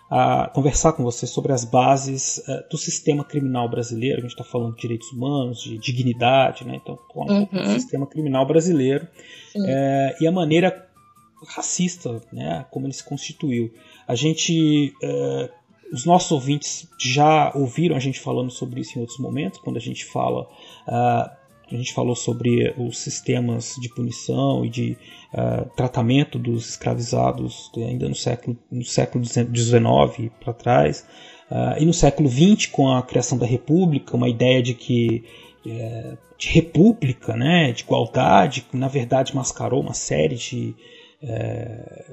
a, conversar com você sobre as bases é, do sistema criminal brasileiro. A gente está falando de direitos humanos, de dignidade, né? então um uhum. pouco do uhum. sistema criminal brasileiro é, e a maneira racista, né, como ele se constituiu. A gente é, os nossos ouvintes já ouviram a gente falando sobre isso em outros momentos, quando a gente fala uh, a gente falou sobre os sistemas de punição e de uh, tratamento dos escravizados ainda no século no século XIX para trás uh, e no século XX com a criação da República uma ideia de que de república né de igualdade que na verdade mascarou uma série de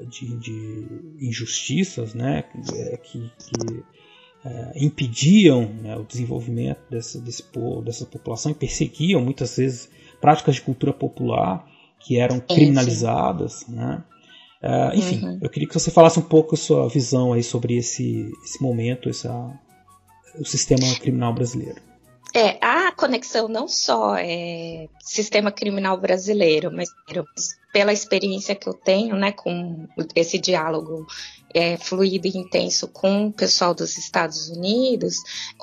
de, de, injustiças né que, que é, impediam né, o desenvolvimento dessa, desse, dessa população e perseguiam muitas vezes práticas de cultura popular que eram criminalizadas, né? Uh, enfim, uhum. eu queria que você falasse um pouco a sua visão aí sobre esse, esse momento, essa, o sistema criminal brasileiro. É, a conexão não só é sistema criminal brasileiro, mas pela experiência que eu tenho, né, com esse diálogo é, fluido e intenso com o pessoal dos Estados Unidos,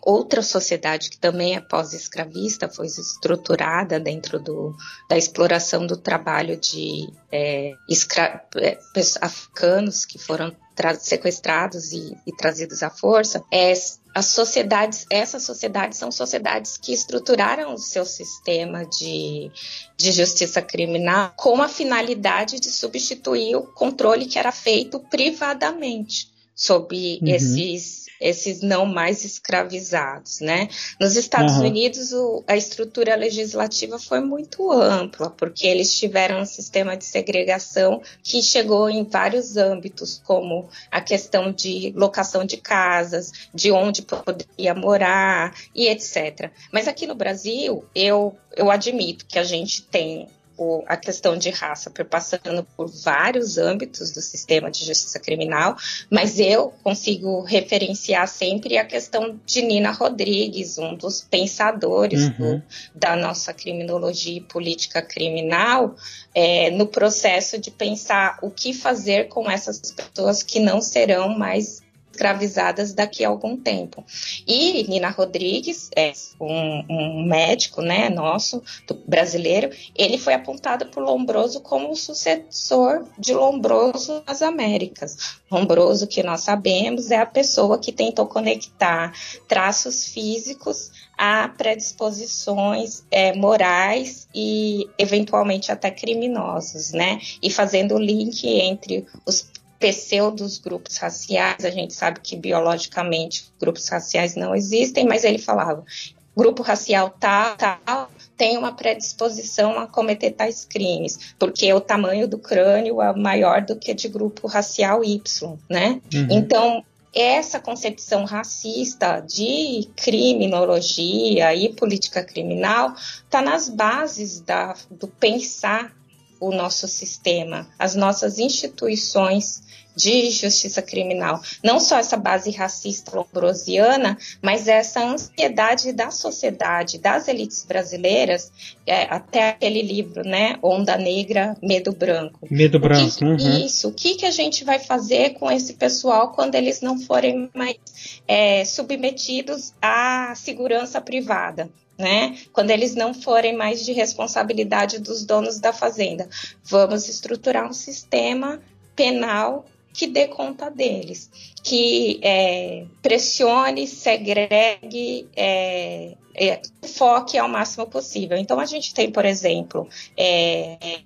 outra sociedade que também é pós-escravista foi estruturada dentro do, da exploração do trabalho de é, escra é, africanos que foram sequestrados e, e, trazidos à força, é, as sociedades, essas sociedades são sociedades que estruturaram o seu sistema de, de justiça criminal com a finalidade de substituir o controle que era feito privadamente sobre uhum. esses esses não mais escravizados, né? Nos Estados uhum. Unidos, o, a estrutura legislativa foi muito ampla, porque eles tiveram um sistema de segregação que chegou em vários âmbitos, como a questão de locação de casas, de onde poderia morar e etc. Mas aqui no Brasil, eu, eu admito que a gente tem o, a questão de raça perpassando por vários âmbitos do sistema de justiça criminal, mas eu consigo referenciar sempre a questão de Nina Rodrigues, um dos pensadores uhum. do, da nossa criminologia e política criminal, é, no processo de pensar o que fazer com essas pessoas que não serão mais escravizadas daqui a algum tempo. E Nina Rodrigues, é um, um médico né, nosso, brasileiro, ele foi apontado por Lombroso como o sucessor de Lombroso nas Américas. Lombroso, que nós sabemos, é a pessoa que tentou conectar traços físicos a predisposições é, morais e eventualmente até criminosos, né? E fazendo o link entre os pseudos grupos raciais, a gente sabe que biologicamente grupos raciais não existem, mas ele falava, grupo racial tal, tal, tem uma predisposição a cometer tais crimes, porque o tamanho do crânio é maior do que de grupo racial Y, né? Uhum. Então, essa concepção racista de criminologia e política criminal está nas bases da, do pensar o nosso sistema, as nossas instituições de justiça criminal. Não só essa base racista lombrosiana, mas essa ansiedade da sociedade, das elites brasileiras, é, até aquele livro, né? Onda Negra, Medo Branco. Medo Branco. Que, uhum. Isso. O que, que a gente vai fazer com esse pessoal quando eles não forem mais é, submetidos à segurança privada? né? Quando eles não forem mais de responsabilidade dos donos da fazenda, vamos estruturar um sistema penal que dê conta deles, que é, pressione, segregue, é, é, foque ao máximo possível. Então a gente tem, por exemplo, é,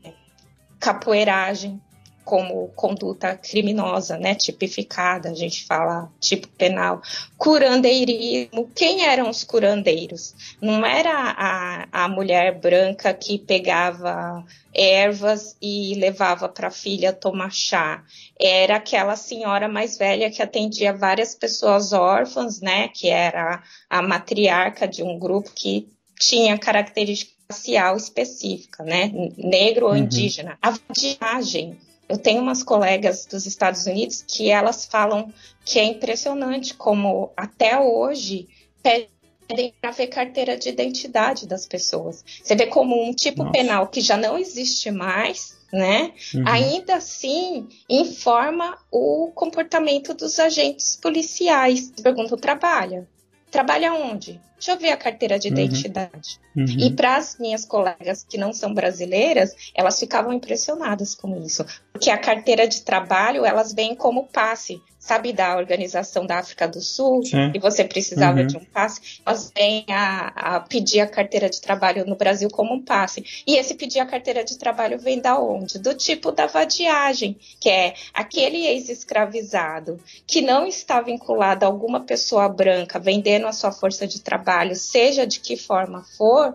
capoeiragem, como conduta criminosa, né, tipificada, a gente fala tipo penal, curandeirismo, quem eram os curandeiros? Não era a, a mulher branca que pegava ervas e levava para a filha tomar chá, era aquela senhora mais velha que atendia várias pessoas órfãs, né, que era a matriarca de um grupo que tinha característica racial específica, né, negro ou uhum. indígena. A viagem eu tenho umas colegas dos Estados Unidos que elas falam que é impressionante como até hoje pedem para ver carteira de identidade das pessoas. Você vê como um tipo Nossa. penal que já não existe mais, né? Uhum. Ainda assim informa o comportamento dos agentes policiais. Pergunta, trabalha? Trabalha onde? Deixa eu ver a carteira de uhum. identidade. Uhum. E para as minhas colegas que não são brasileiras, elas ficavam impressionadas com isso, porque a carteira de trabalho elas vêm como passe sabe, da Organização da África do Sul, Sim. e você precisava uhum. de um passe, nós vem a, a, pedir a carteira de trabalho no Brasil como um passe. E esse pedir a carteira de trabalho vem da onde? Do tipo da vadiagem, que é aquele ex-escravizado que não está vinculado a alguma pessoa branca vendendo a sua força de trabalho, seja de que forma for,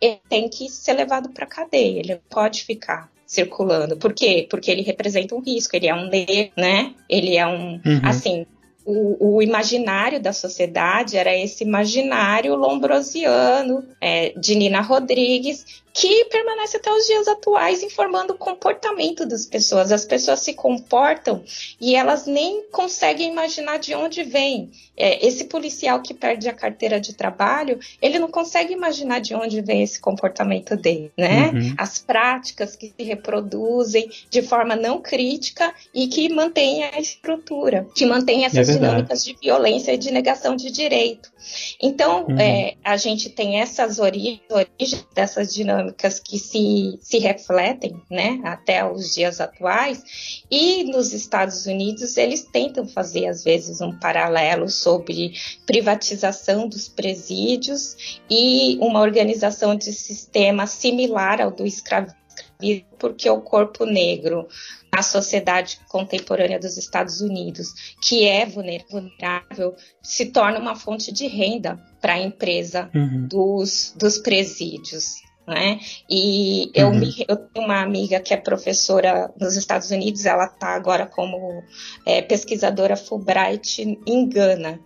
ele tem que ser levado para cadeia, ele pode ficar circulando. Por quê? Porque ele representa um risco, ele é um negro, né? Ele é um, uhum. assim, o, o, imaginário da sociedade era esse imaginário lombrosiano é, de Nina Rodrigues, que permanece até os dias atuais informando o comportamento das pessoas. As pessoas se comportam e elas nem conseguem imaginar de onde vem. É, esse policial que perde a carteira de trabalho, ele não consegue imaginar de onde vem esse comportamento dele, né? Uhum. As práticas que se reproduzem de forma não crítica e que mantém a estrutura, que mantém essas é dinâmicas de violência e de negação de direito. Então, uhum. é, a gente tem essas origens, origens dessas dinâmicas que se, se refletem né, até os dias atuais, e nos Estados Unidos eles tentam fazer, às vezes, um paralelo sobre privatização dos presídios e uma organização de sistema similar ao do escravismo porque o corpo negro na sociedade contemporânea dos Estados Unidos, que é vulnerável, se torna uma fonte de renda para a empresa uhum. dos, dos presídios. Né? E eu, uhum. me, eu tenho uma amiga que é professora nos Estados Unidos, ela está agora como é, pesquisadora Fulbright em Gana.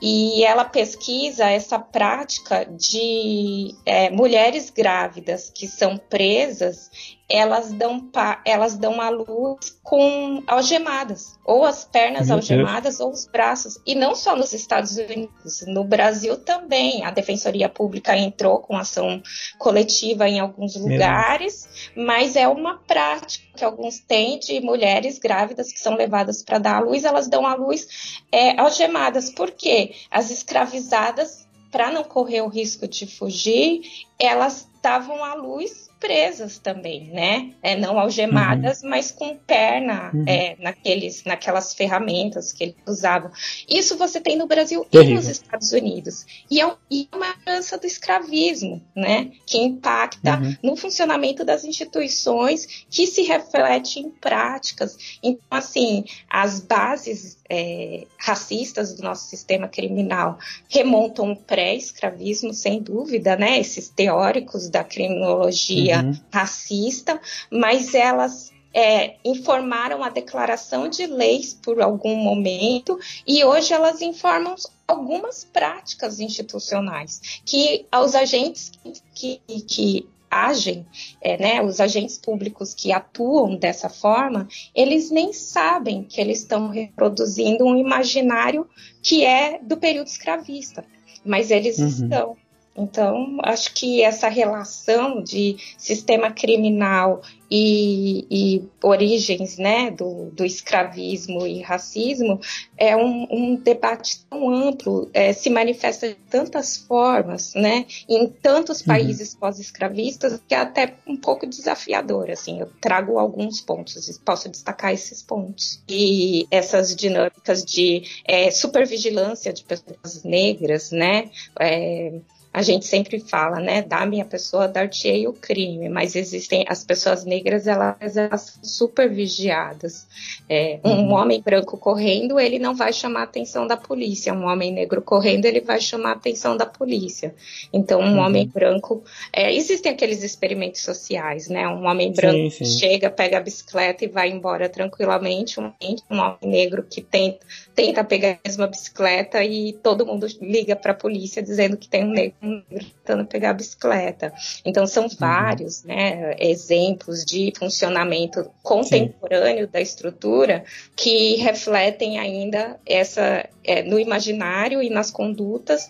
E ela pesquisa essa prática de é, mulheres grávidas que são presas elas dão, elas dão a luz com algemadas, ou as pernas Meu algemadas Deus. ou os braços. E não só nos Estados Unidos, no Brasil também. A Defensoria Pública entrou com ação coletiva em alguns lugares, mas é uma prática que alguns têm de mulheres grávidas que são levadas para dar a luz, elas dão a luz é, algemadas. Por quê? As escravizadas, para não correr o risco de fugir, elas davam à luz presas também, né? É, não algemadas, uhum. mas com perna uhum. é, naqueles, naquelas ferramentas que eles usavam. Isso você tem no Brasil Terrível. e nos Estados Unidos. E é, e é uma herança do escravismo, né? Que impacta uhum. no funcionamento das instituições, que se reflete em práticas. Então, assim, as bases é, racistas do nosso sistema criminal remontam pré-escravismo, sem dúvida, né? Esses teóricos da criminologia uhum. racista, mas elas é, informaram a declaração de leis por algum momento e hoje elas informam algumas práticas institucionais que os agentes que, que agem, é, né, os agentes públicos que atuam dessa forma, eles nem sabem que eles estão reproduzindo um imaginário que é do período escravista, mas eles uhum. estão. Então, acho que essa relação de sistema criminal e, e origens né, do, do, escravismo e racismo é um, um debate tão amplo, é, se manifesta de tantas formas, né, em tantos uhum. países uhum. pós-escravistas, que é até um pouco desafiador. Assim, eu trago alguns pontos, posso destacar esses pontos. E essas dinâmicas de é, supervigilância de pessoas negras, né, é, a gente sempre fala, né, dá-me a pessoa, dar-te-ei o crime, mas existem as pessoas negras, elas, elas são super vigiadas. É, um uhum. homem branco correndo, ele não vai chamar a atenção da polícia, um homem negro correndo, ele vai chamar a atenção da polícia. Então, um uhum. homem branco, é, existem aqueles experimentos sociais, né, um homem branco sim, sim. chega, pega a bicicleta e vai embora tranquilamente, um, um homem negro que tenta, tenta pegar a mesma bicicleta e todo mundo liga para a polícia dizendo que tem um negro tentando pegar a bicicleta. Então, são uhum. vários uhum. né, exemplos de funcionamento contemporâneo Sim. da estrutura que refletem ainda essa, é, no imaginário e nas condutas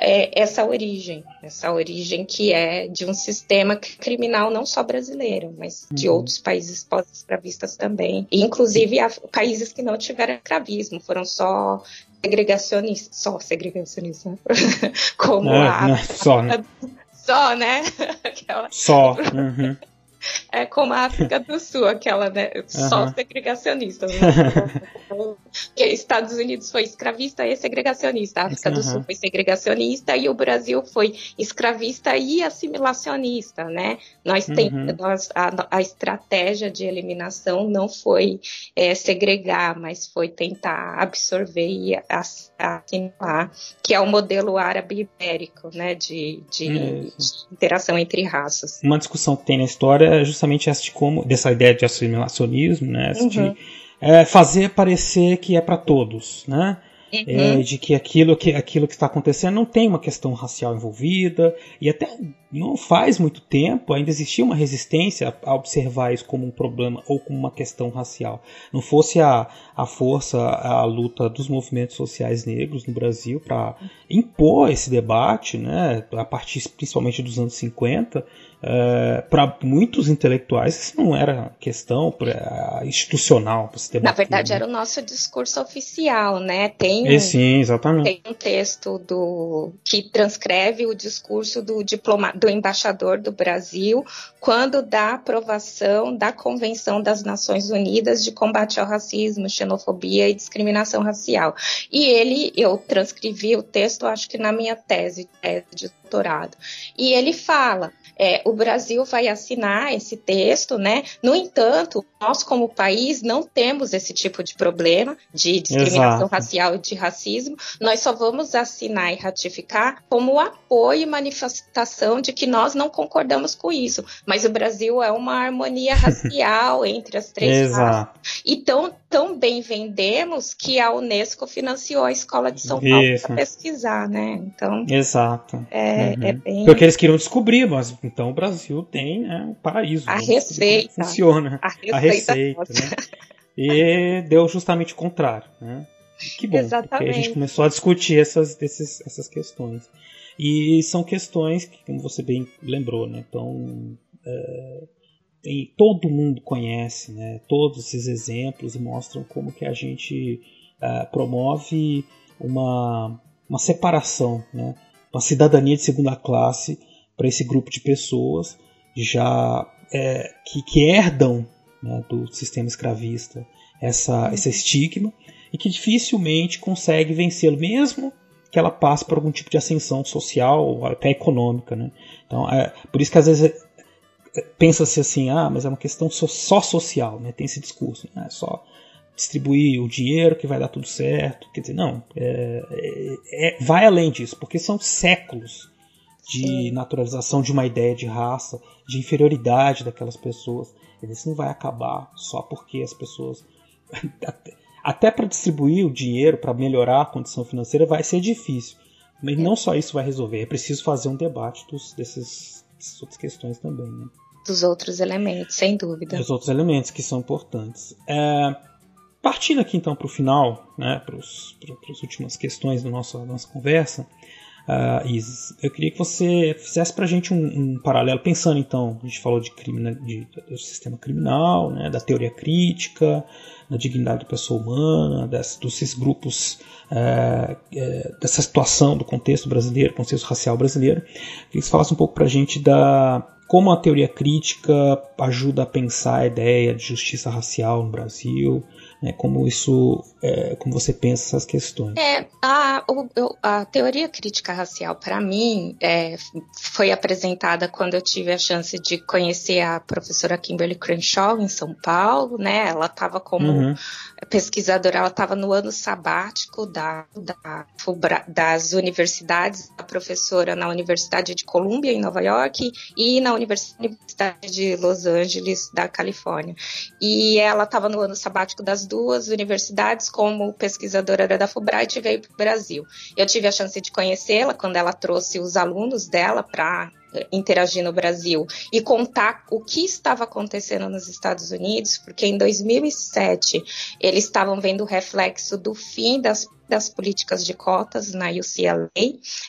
é, essa origem, essa origem que é de um sistema criminal não só brasileiro, mas uhum. de outros países pós-escravistas também, inclusive países que não tiveram escravismo, foram só segregacionista, só segregacionista, *laughs* como é, a, né? só, né? *laughs* só, né? *laughs* Aquela... Só. Uhum. É como a África do Sul, aquela, né? Só uhum. segregacionista. Né? *laughs* Estados Unidos foi escravista e segregacionista. A África uhum. do Sul foi segregacionista e o Brasil foi escravista e assimilacionista, né? Nós tem, uhum. nós, a, a, estratégia de eliminação não foi é, segregar, mas foi tentar absorver e assimilar, que é o modelo árabe ibérico, né? De, de, de interação entre raças. Uma discussão que tem na história é justamente essa de como, dessa ideia de assimilacionismo, né? Uhum. De é, fazer parecer que é para todos, né? Uhum. É, de que aquilo que aquilo que está acontecendo não tem uma questão racial envolvida e até não faz muito tempo ainda existia uma resistência a observar isso como um problema ou como uma questão racial. Não fosse a, a força, a luta dos movimentos sociais negros no Brasil para impor esse debate, né, a partir principalmente dos anos 50, Uh, para muitos intelectuais isso não era questão pra, institucional se debater, Na verdade, né? era o nosso discurso oficial, né? Tem um, sim, exatamente. Tem um texto do que transcreve o discurso do diploma, do embaixador do Brasil quando da aprovação da Convenção das Nações Unidas de combate ao racismo, xenofobia e discriminação racial. E ele, eu transcrevi o texto, acho que na minha tese, tese de doutorado. E ele fala é, o Brasil vai assinar esse texto, né? No entanto, nós como país não temos esse tipo de problema de discriminação Exato. racial e de racismo. Nós só vamos assinar e ratificar como apoio e manifestação de que nós não concordamos com isso. Mas o Brasil é uma harmonia *laughs* racial entre as três raças. Então, tão bem vendemos que a Unesco financiou a Escola de São Paulo para pesquisar, né? Então, Exato. É, uhum. é bem... Porque eles queriam descobrir, mas então o Brasil tem né, um paraíso. A receita. Funciona. A receita. A receita né? E deu justamente o contrário. Né? Que bom, Exatamente. porque a gente começou a discutir essas, esses, essas questões. E são questões que, como você bem lembrou, né? Então, é, tem, todo mundo conhece, né? Todos esses exemplos mostram como que a gente é, promove uma, uma separação, né? Uma cidadania de segunda classe para esse grupo de pessoas já é, que, que, herdam né, do sistema escravista essa, esse estigma e que dificilmente consegue vencê-lo, mesmo que ela passe por algum tipo de ascensão social ou até econômica. Né? Então, é, por isso que às vezes pensa-se assim, ah, mas é uma questão só, só social, né? tem esse discurso, né? é só distribuir o dinheiro que vai dar tudo certo. Quer dizer, não, é, é, é vai além disso, porque são séculos de Sim. naturalização de uma ideia de raça, de inferioridade daquelas pessoas. Isso não vai acabar só porque as pessoas. *laughs* Até para distribuir o dinheiro, para melhorar a condição financeira, vai ser difícil. Mas é. não só isso vai resolver, é preciso fazer um debate dos, desses outras, outras questões também. Né? Dos outros elementos, sem dúvida. Dos outros elementos que são importantes. É, partindo aqui então para o final, né, para as últimas questões da nossa, da nossa conversa, uh, Isis, eu queria que você fizesse para a gente um, um, paralelo, pensando então, a gente falou de, crime, de, do sistema criminal, né, da teoria crítica, da dignidade da pessoa humana, desse, desses grupos, uh, uh, dessa situação do contexto brasileiro, contexto racial brasileiro. Eu queria que você falasse um pouco para a gente da como a teoria crítica ajuda a pensar a ideia de justiça racial no Brasil, né, como isso, é, como você pensa essas questões? É, a, a teoria crítica racial, para mim, é, foi apresentada quando eu tive a chance de conhecer a professora Kimberly Crenshaw em São Paulo, né? Ela estava como uhum. pesquisadora, ela estava no ano sabático da, da, das universidades, a professora na Universidade de Columbia, em Nova York, e na Universidade de Los Angeles, da Califórnia. E ela estava no ano sabático das duas universidades como pesquisadora da Fulbright veio para o Brasil. Eu tive a chance de conhecê-la quando ela trouxe os alunos dela para eh, interagir no Brasil e contar o que estava acontecendo nos Estados Unidos, porque em 2007 eles estavam vendo o reflexo do fim das das políticas de cotas na UCLA.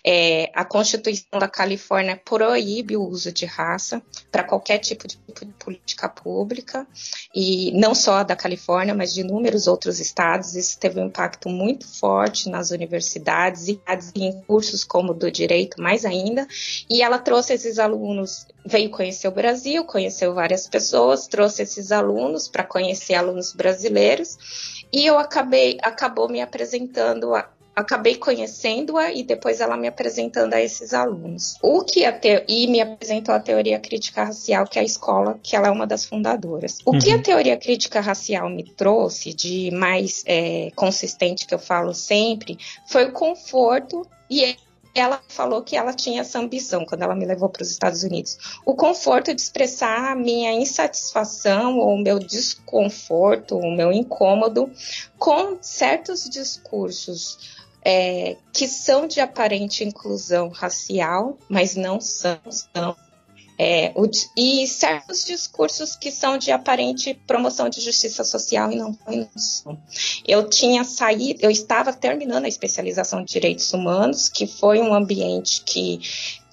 É, a Constituição da Califórnia proíbe o uso de raça para qualquer tipo de política pública, e não só da Califórnia, mas de inúmeros outros estados. Isso teve um impacto muito forte nas universidades e em cursos como do direito, mais ainda. E ela trouxe esses alunos, veio conhecer o Brasil, conheceu várias pessoas, trouxe esses alunos para conhecer alunos brasileiros e eu acabei, acabou me apresentando a, acabei conhecendo-a e depois ela me apresentando a esses alunos. O que a te... e me apresentou a teoria crítica racial, que é a escola, que ela é uma das fundadoras. O uhum. que a uhum. teoria crítica racial me trouxe de mais é, consistente que eu falo sempre foi o conforto e ela falou que ela tinha essa ambição quando ela me levou para os Estados Unidos. O conforto de expressar a minha insatisfação ou o meu desconforto, o meu incômodo com certos discursos é, que são de aparente inclusão racial, mas não são, são é, o, e certos discursos que são de aparente promoção de justiça social e não, são. Eu tinha saído, eu estava terminando a especialização de direitos humanos, que foi um ambiente que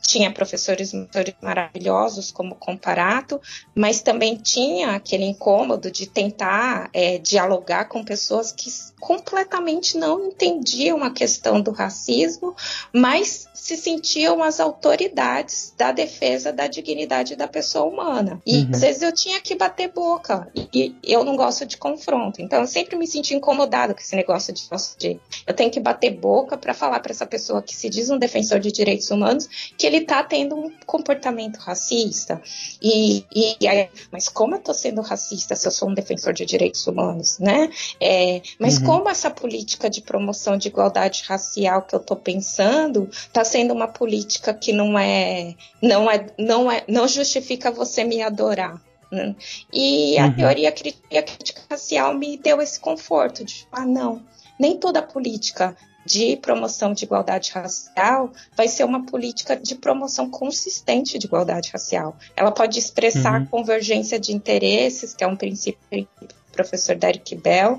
tinha professores maravilhosos como Comparato, mas também tinha aquele incômodo de tentar é, dialogar com pessoas que completamente não entendiam a questão do racismo, mas se sentiam as autoridades da defesa da dignidade da pessoa humana. E uhum. às vezes eu tinha que bater boca, e eu não gosto de confronto, então eu sempre me senti incomodada com esse negócio de, de eu tenho que bater boca para falar para essa pessoa que se diz um defensor de direitos humanos que ele está tendo um comportamento racista. E, e aí, mas como eu estou sendo racista se eu sou um defensor de direitos humanos, né? É, mas uhum. como essa política de promoção de igualdade racial que eu estou pensando está sendo uma política que não é, não é, não é, não justifica você me adorar. Né? E a uhum. teoria crítica racial me deu esse conforto de, ah, não, nem toda política de promoção de igualdade racial vai ser uma política de promoção consistente de igualdade racial. Ela pode expressar uhum. convergência de interesses, que é um princípio do professor Derek Bell.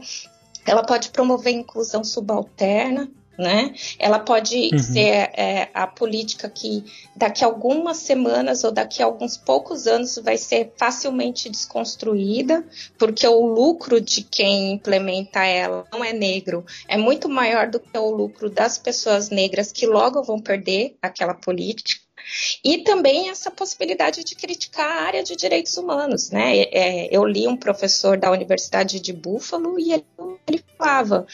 Ela pode promover inclusão subalterna, né? Ela pode uhum. ser é, a política que daqui a algumas semanas ou daqui a alguns poucos anos vai ser facilmente desconstruída, porque o lucro de quem implementa ela não é negro, é muito maior do que o lucro das pessoas negras que logo vão perder aquela política. E também essa possibilidade de criticar a área de direitos humanos. Né? É, eu li um professor da Universidade de Buffalo e ele, ele falava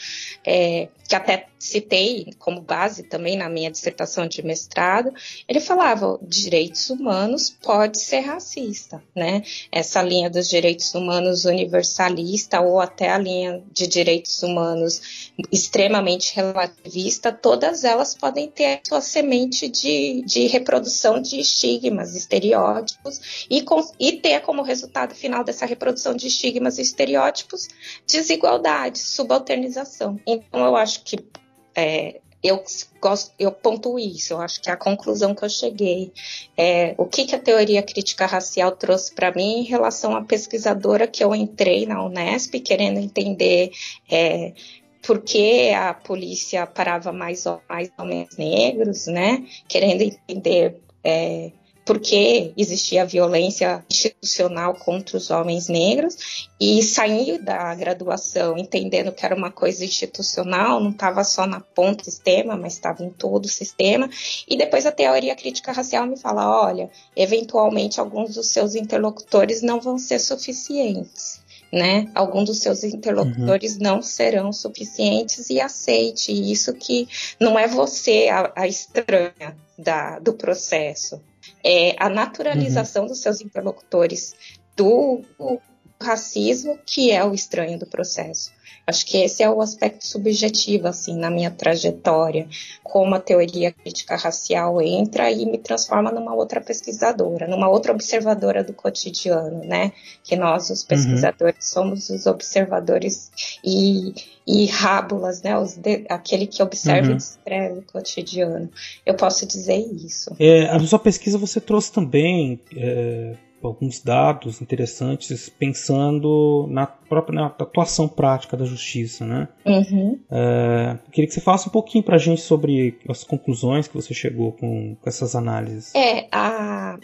é, que até citei como base também na minha dissertação de mestrado, ele falava direitos humanos pode ser racista, né? Essa linha dos direitos humanos universalista ou até a linha de direitos humanos extremamente relativista, todas elas podem ter sua semente de, de reprodução de estigmas, estereótipos e, com, e ter como resultado final dessa reprodução de estigmas e estereótipos desigualdade, subalternização. Então eu acho que é, eu gosto, eu pontuo isso, eu acho que é a conclusão que eu cheguei. É, o que, que a teoria crítica racial trouxe para mim em relação à pesquisadora que eu entrei na Unesp, querendo entender é, por que a polícia parava mais, mais homens negros, né? Querendo entender. É, porque existia violência institucional contra os homens negros e saí da graduação entendendo que era uma coisa institucional, não estava só na ponta do sistema, mas estava em todo o sistema. E depois a teoria crítica racial me fala, olha, eventualmente alguns dos seus interlocutores não vão ser suficientes. Né? Alguns dos seus interlocutores uhum. não serão suficientes e aceite isso que não é você a, a estranha da, do processo é, a naturalização uhum. dos seus interlocutores do racismo, que é o estranho do processo. Acho que esse é o aspecto subjetivo, assim, na minha trajetória, como a teoria crítica racial entra e me transforma numa outra pesquisadora, numa outra observadora do cotidiano, né? Que nós, os uhum. pesquisadores, uhum. somos os observadores e, e rábulas, né? Os de, aquele que observa uhum. e descreve o cotidiano. Eu posso dizer isso. É, a sua pesquisa você trouxe também. É alguns dados interessantes pensando na própria na atuação prática da justiça, né? Uhum. É, queria que você falasse um pouquinho para a gente sobre as conclusões que você chegou com, com essas análises. É, a,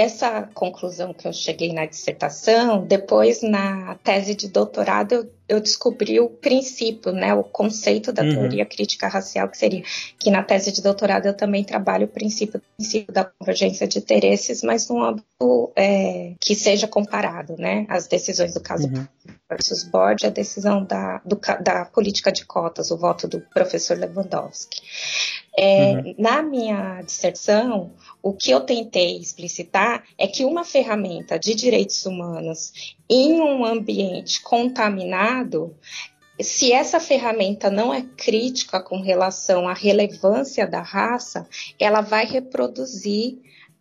essa conclusão que eu cheguei na dissertação, depois na tese de doutorado eu, eu descobri o princípio, né, o conceito da uhum. teoria crítica racial, que seria que na tese de doutorado eu também trabalho o princípio, o princípio da convergência de interesses, mas num âmbito é, que seja comparado, né, as decisões do caso uhum. versus Board, a decisão da, do, da política de cotas, o voto do professor Lewandowski. É, uhum. Na minha dissertação, o que eu tentei explicitar é que uma ferramenta de direitos humanos em um ambiente contaminado, se essa ferramenta não é crítica com relação à relevância da raça, ela vai reproduzir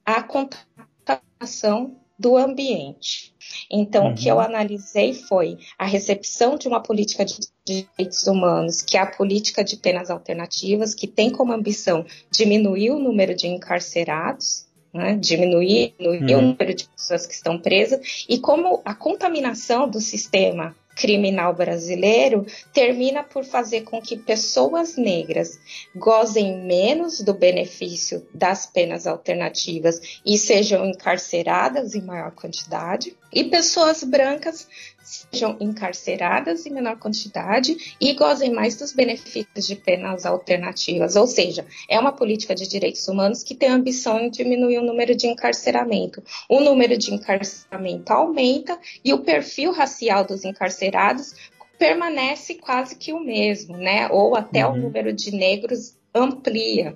a contaminação do ambiente. Então, uhum. o que eu uhum. analisei foi a recepção de uma política de direitos humanos, que é a política de penas alternativas, que tem como ambição diminuir o número de encarcerados, né, diminuir, diminuir uhum. o número de pessoas que estão presas, e como a contaminação do sistema criminal brasileiro termina por fazer com que pessoas negras gozem menos do benefício das penas alternativas e sejam encarceradas em maior quantidade, e pessoas brancas sejam encarceradas em menor quantidade e gozem mais dos benefícios de penas alternativas. Ou seja, é uma política de direitos humanos que tem a ambição em diminuir o número de encarceramento. O número de encarceramento aumenta e o perfil racial dos encarcerados permanece quase que o mesmo, né? Ou até uhum. o número de negros amplia,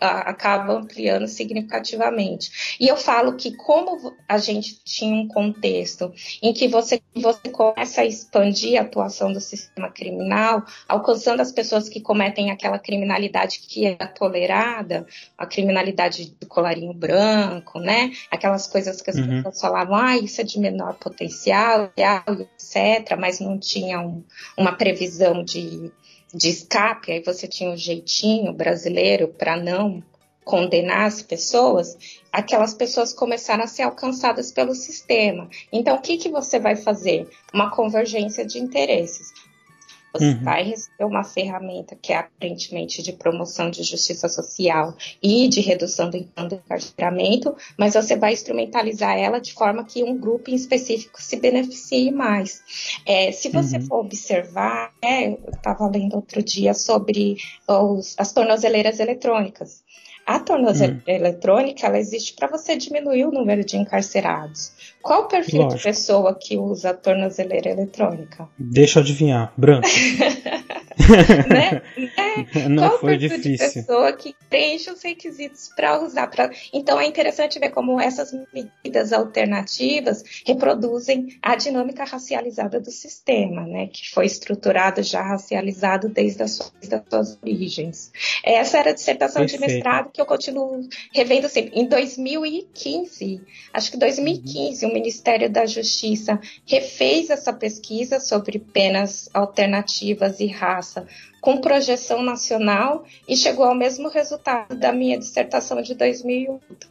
acaba ampliando significativamente. E eu falo que como a gente tinha um contexto em que você, você começa a expandir a atuação do sistema criminal, alcançando as pessoas que cometem aquela criminalidade que é tolerada, a criminalidade do colarinho branco, né? Aquelas coisas que as uhum. pessoas falavam, ah, isso é de menor potencial, etc., mas não tinha um, uma previsão de de escape, aí você tinha um jeitinho brasileiro para não condenar as pessoas, aquelas pessoas começaram a ser alcançadas pelo sistema. Então, o que, que você vai fazer? Uma convergência de interesses. Você uhum. vai receber uma ferramenta que é aparentemente de promoção de justiça social e de redução do encarceramento, mas você vai instrumentalizar ela de forma que um grupo em específico se beneficie mais. É, se você uhum. for observar, é, eu estava lendo outro dia sobre os, as tornozeleiras eletrônicas. A tornozeleira hum. eletrônica ela existe para você diminuir o número de encarcerados. Qual o perfil Lógico. de pessoa que usa a tornozeleira eletrônica? Deixa eu adivinhar, branco. *laughs* né? É, *laughs* Não qual foi difícil. de pessoa que preenche os requisitos para usar? Pra... Então é interessante ver como essas medidas alternativas reproduzem a dinâmica racializada do sistema, né? Que foi estruturado já racializado desde as suas, suas origens. Essa era a dissertação Perfeito. de mestrado que eu continuo revendo sempre. Em 2015, acho que 2015, uhum. o Ministério da Justiça refez essa pesquisa sobre penas alternativas e raça com projeção nacional e chegou ao mesmo resultado da minha dissertação de 2008,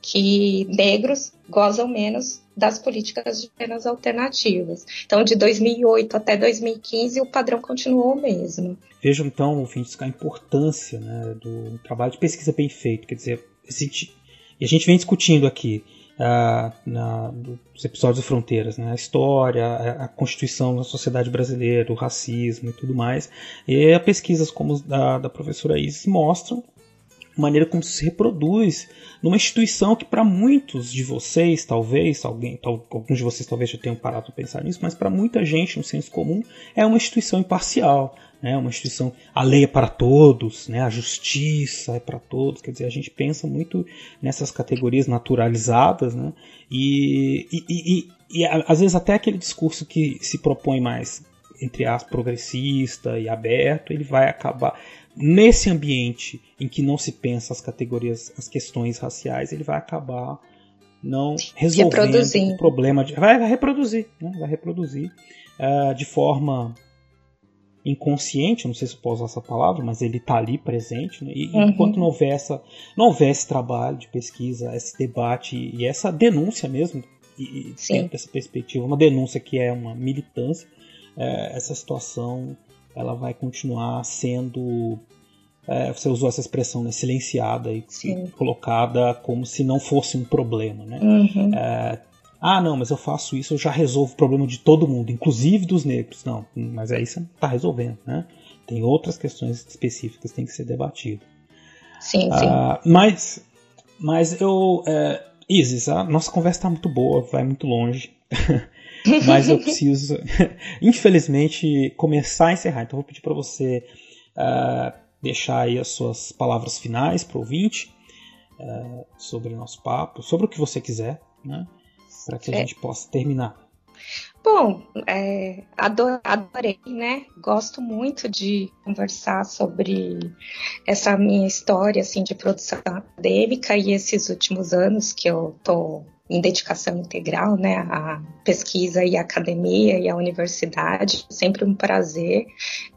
que negros gozam menos das políticas de penas alternativas. Então, de 2008 até 2015, o padrão continuou o mesmo. Vejam, então, a importância né, do trabalho de pesquisa bem feito. Quer dizer, e a gente vem discutindo aqui na, dos episódios de Fronteiras, né? a história, a, a, constituição da sociedade brasileira, o racismo e tudo mais. E pesquisas como da, da professora Isis mostram maneira como se reproduz numa instituição que para muitos de vocês, talvez, alguém, alguns de vocês talvez já tenham parado para pensar nisso, mas para muita gente, no senso comum, é uma instituição imparcial, né, uma instituição, a lei é para todos, né, a justiça é para todos, quer dizer, a gente pensa muito nessas categorias naturalizadas, né, e, e, e, e às vezes até aquele discurso que se propõe mais, entre aspas, progressista e aberto, ele vai acabar, nesse ambiente em que não se pensa as categorias, as questões raciais, ele vai acabar não resolvendo o problema, de, vai, vai reproduzir, né, vai reproduzir uh, de forma inconsciente, não sei se posso usar essa palavra, mas ele está ali presente, né? e uhum. enquanto não houver, essa, não houver esse trabalho de pesquisa, esse debate e, e essa denúncia mesmo, e, dentro dessa perspectiva, uma denúncia que é uma militância, é, essa situação ela vai continuar sendo é, você usou essa expressão, né, silenciada e, e, colocada como se não fosse um problema, né? Uhum. É, ah, não, mas eu faço isso, eu já resolvo o problema de todo mundo, inclusive dos negros. Não, mas aí você não está resolvendo, né? Tem outras questões específicas que têm que ser debatidas. Sim, sim. Ah, mas, mas eu. É, Isis, a nossa conversa está muito boa, vai muito longe. *laughs* mas eu *laughs* preciso, infelizmente, começar a encerrar. Então, eu vou pedir para você uh, deixar aí as suas palavras finais para o ouvinte uh, sobre o nosso papo, sobre o que você quiser, né? para que a é. gente possa terminar. Bom, é, adorei, né? Gosto muito de conversar sobre essa minha história assim de produção acadêmica e esses últimos anos que eu tô em dedicação integral, né, à pesquisa e à academia e à universidade, sempre um prazer.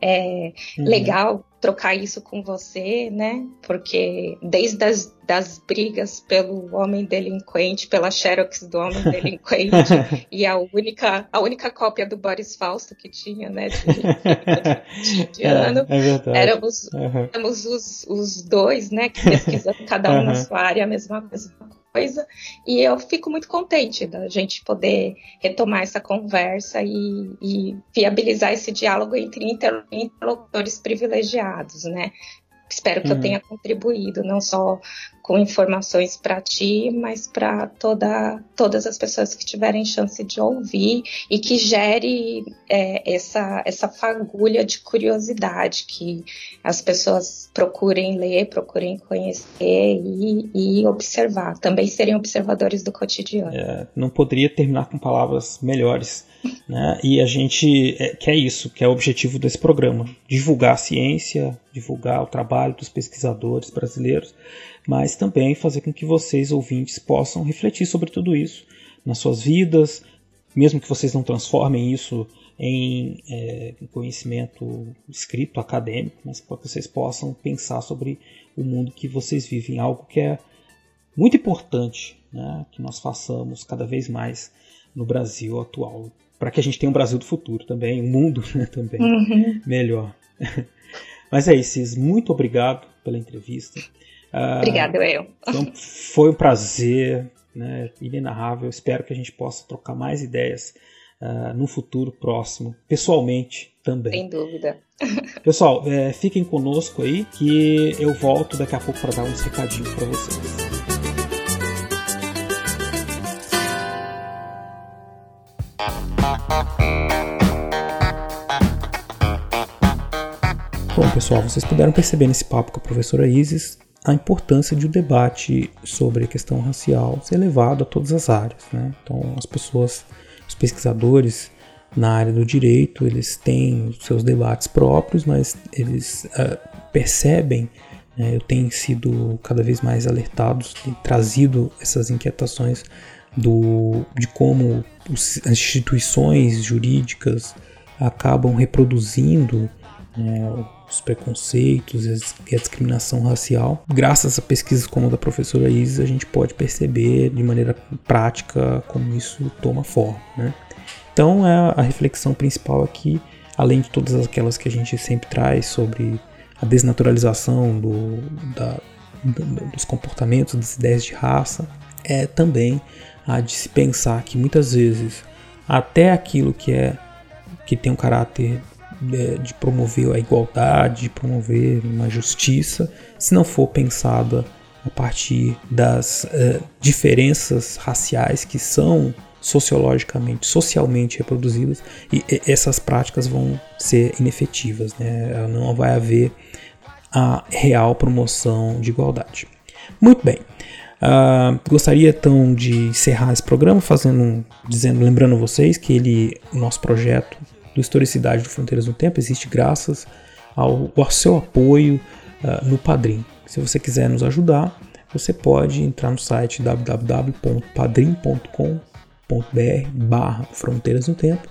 É uhum. legal trocar isso com você, né? Porque desde as das brigas pelo homem delinquente, pela xerox do homem *laughs* delinquente, *laughs* e a única, a única cópia do Boris Fausto que tinha, né, de, de, *laughs* é, ano, é éramos, uhum. éramos os, os dois, né, que pesquisando cada um uhum. na sua área a mesma, mesma coisa. E eu fico muito contente da gente poder retomar essa conversa e, e viabilizar esse diálogo entre interlocutores privilegiados, né? Espero que uhum. eu tenha contribuído, não só com informações para ti, mas para toda, todas as pessoas que tiverem chance de ouvir e que gere é, essa, essa fagulha de curiosidade, que as pessoas procurem ler, procurem conhecer e, e observar. Também serem observadores do cotidiano. É, não poderia terminar com palavras melhores. Né? E a gente é, quer isso, que é o objetivo desse programa: divulgar a ciência, divulgar o trabalho dos pesquisadores brasileiros mas também fazer com que vocês, ouvintes, possam refletir sobre tudo isso nas suas vidas, mesmo que vocês não transformem isso em é, conhecimento escrito, acadêmico, mas que vocês possam pensar sobre o mundo que vocês vivem, algo que é muito importante né, que nós façamos cada vez mais no Brasil atual, para que a gente tenha um Brasil do futuro também, um mundo né, também uhum. melhor. *laughs* Mas é isso, muito obrigado pela entrevista. Obrigada, eu. Então, foi um prazer, né, inenarrável. Espero que a gente possa trocar mais ideias uh, no futuro próximo, pessoalmente também. Sem dúvida. *laughs* Pessoal, é, fiquem conosco aí que eu volto daqui a pouco para dar uns recadinhos para vocês. Pessoal, vocês puderam perceber nesse papo com a professora Isis a importância de o um debate sobre a questão racial ser levado a todas as áreas. Né? Então, as pessoas, os pesquisadores na área do direito, eles têm os seus debates próprios, mas eles uh, percebem, né, eu tenho sido cada vez mais alertados e trazido essas inquietações do, de como os, as instituições jurídicas acabam reproduzindo né, os preconceitos e a discriminação racial. Graças a pesquisas como a da professora Isis, a gente pode perceber de maneira prática como isso toma forma. Né? Então, é a reflexão principal aqui, além de todas aquelas que a gente sempre traz sobre a desnaturalização do, da, dos comportamentos, das ideias de raça, é também a de se pensar que muitas vezes até aquilo que é que tem um caráter de, de promover a igualdade, de promover uma justiça, se não for pensada a partir das uh, diferenças raciais que são sociologicamente, socialmente reproduzidas, e essas práticas vão ser inefetivas, né? não vai haver a real promoção de igualdade. Muito bem. Uh, gostaria então de encerrar esse programa fazendo, dizendo, lembrando vocês que ele, o nosso projeto do Historicidade do Fronteiras no Tempo existe graças ao, ao seu apoio uh, no Padrim. Se você quiser nos ajudar, você pode entrar no site www.padrim.com.br barra Fronteiras no Tempo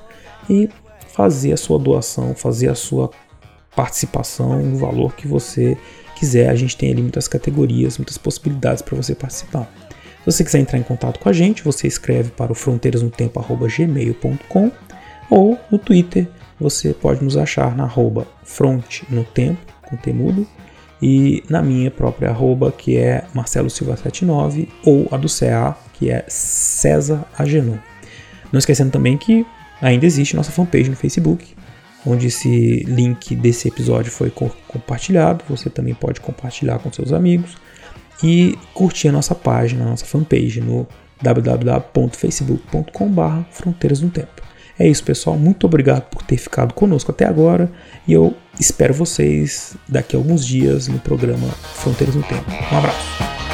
e fazer a sua doação, fazer a sua participação no valor que você quiser. A gente tem ali muitas categorias, muitas possibilidades para você participar. Se você quiser entrar em contato com a gente, você escreve para o fronteirasnotempo.gmail.com ou no Twitter você pode nos achar na arroba front no tempo, com temudo, e na minha própria arroba, que é Marcelo Silva 79, ou a do CA, que é César Agenor. Não esquecendo também que ainda existe nossa fanpage no Facebook, onde esse link desse episódio foi co compartilhado. Você também pode compartilhar com seus amigos e curtir a nossa página, a nossa fanpage no www.facebook.com.br Fronteiras no Tempo. É isso, pessoal. Muito obrigado por ter ficado conosco até agora e eu espero vocês daqui a alguns dias no programa Fronteiras no Tempo. Um abraço.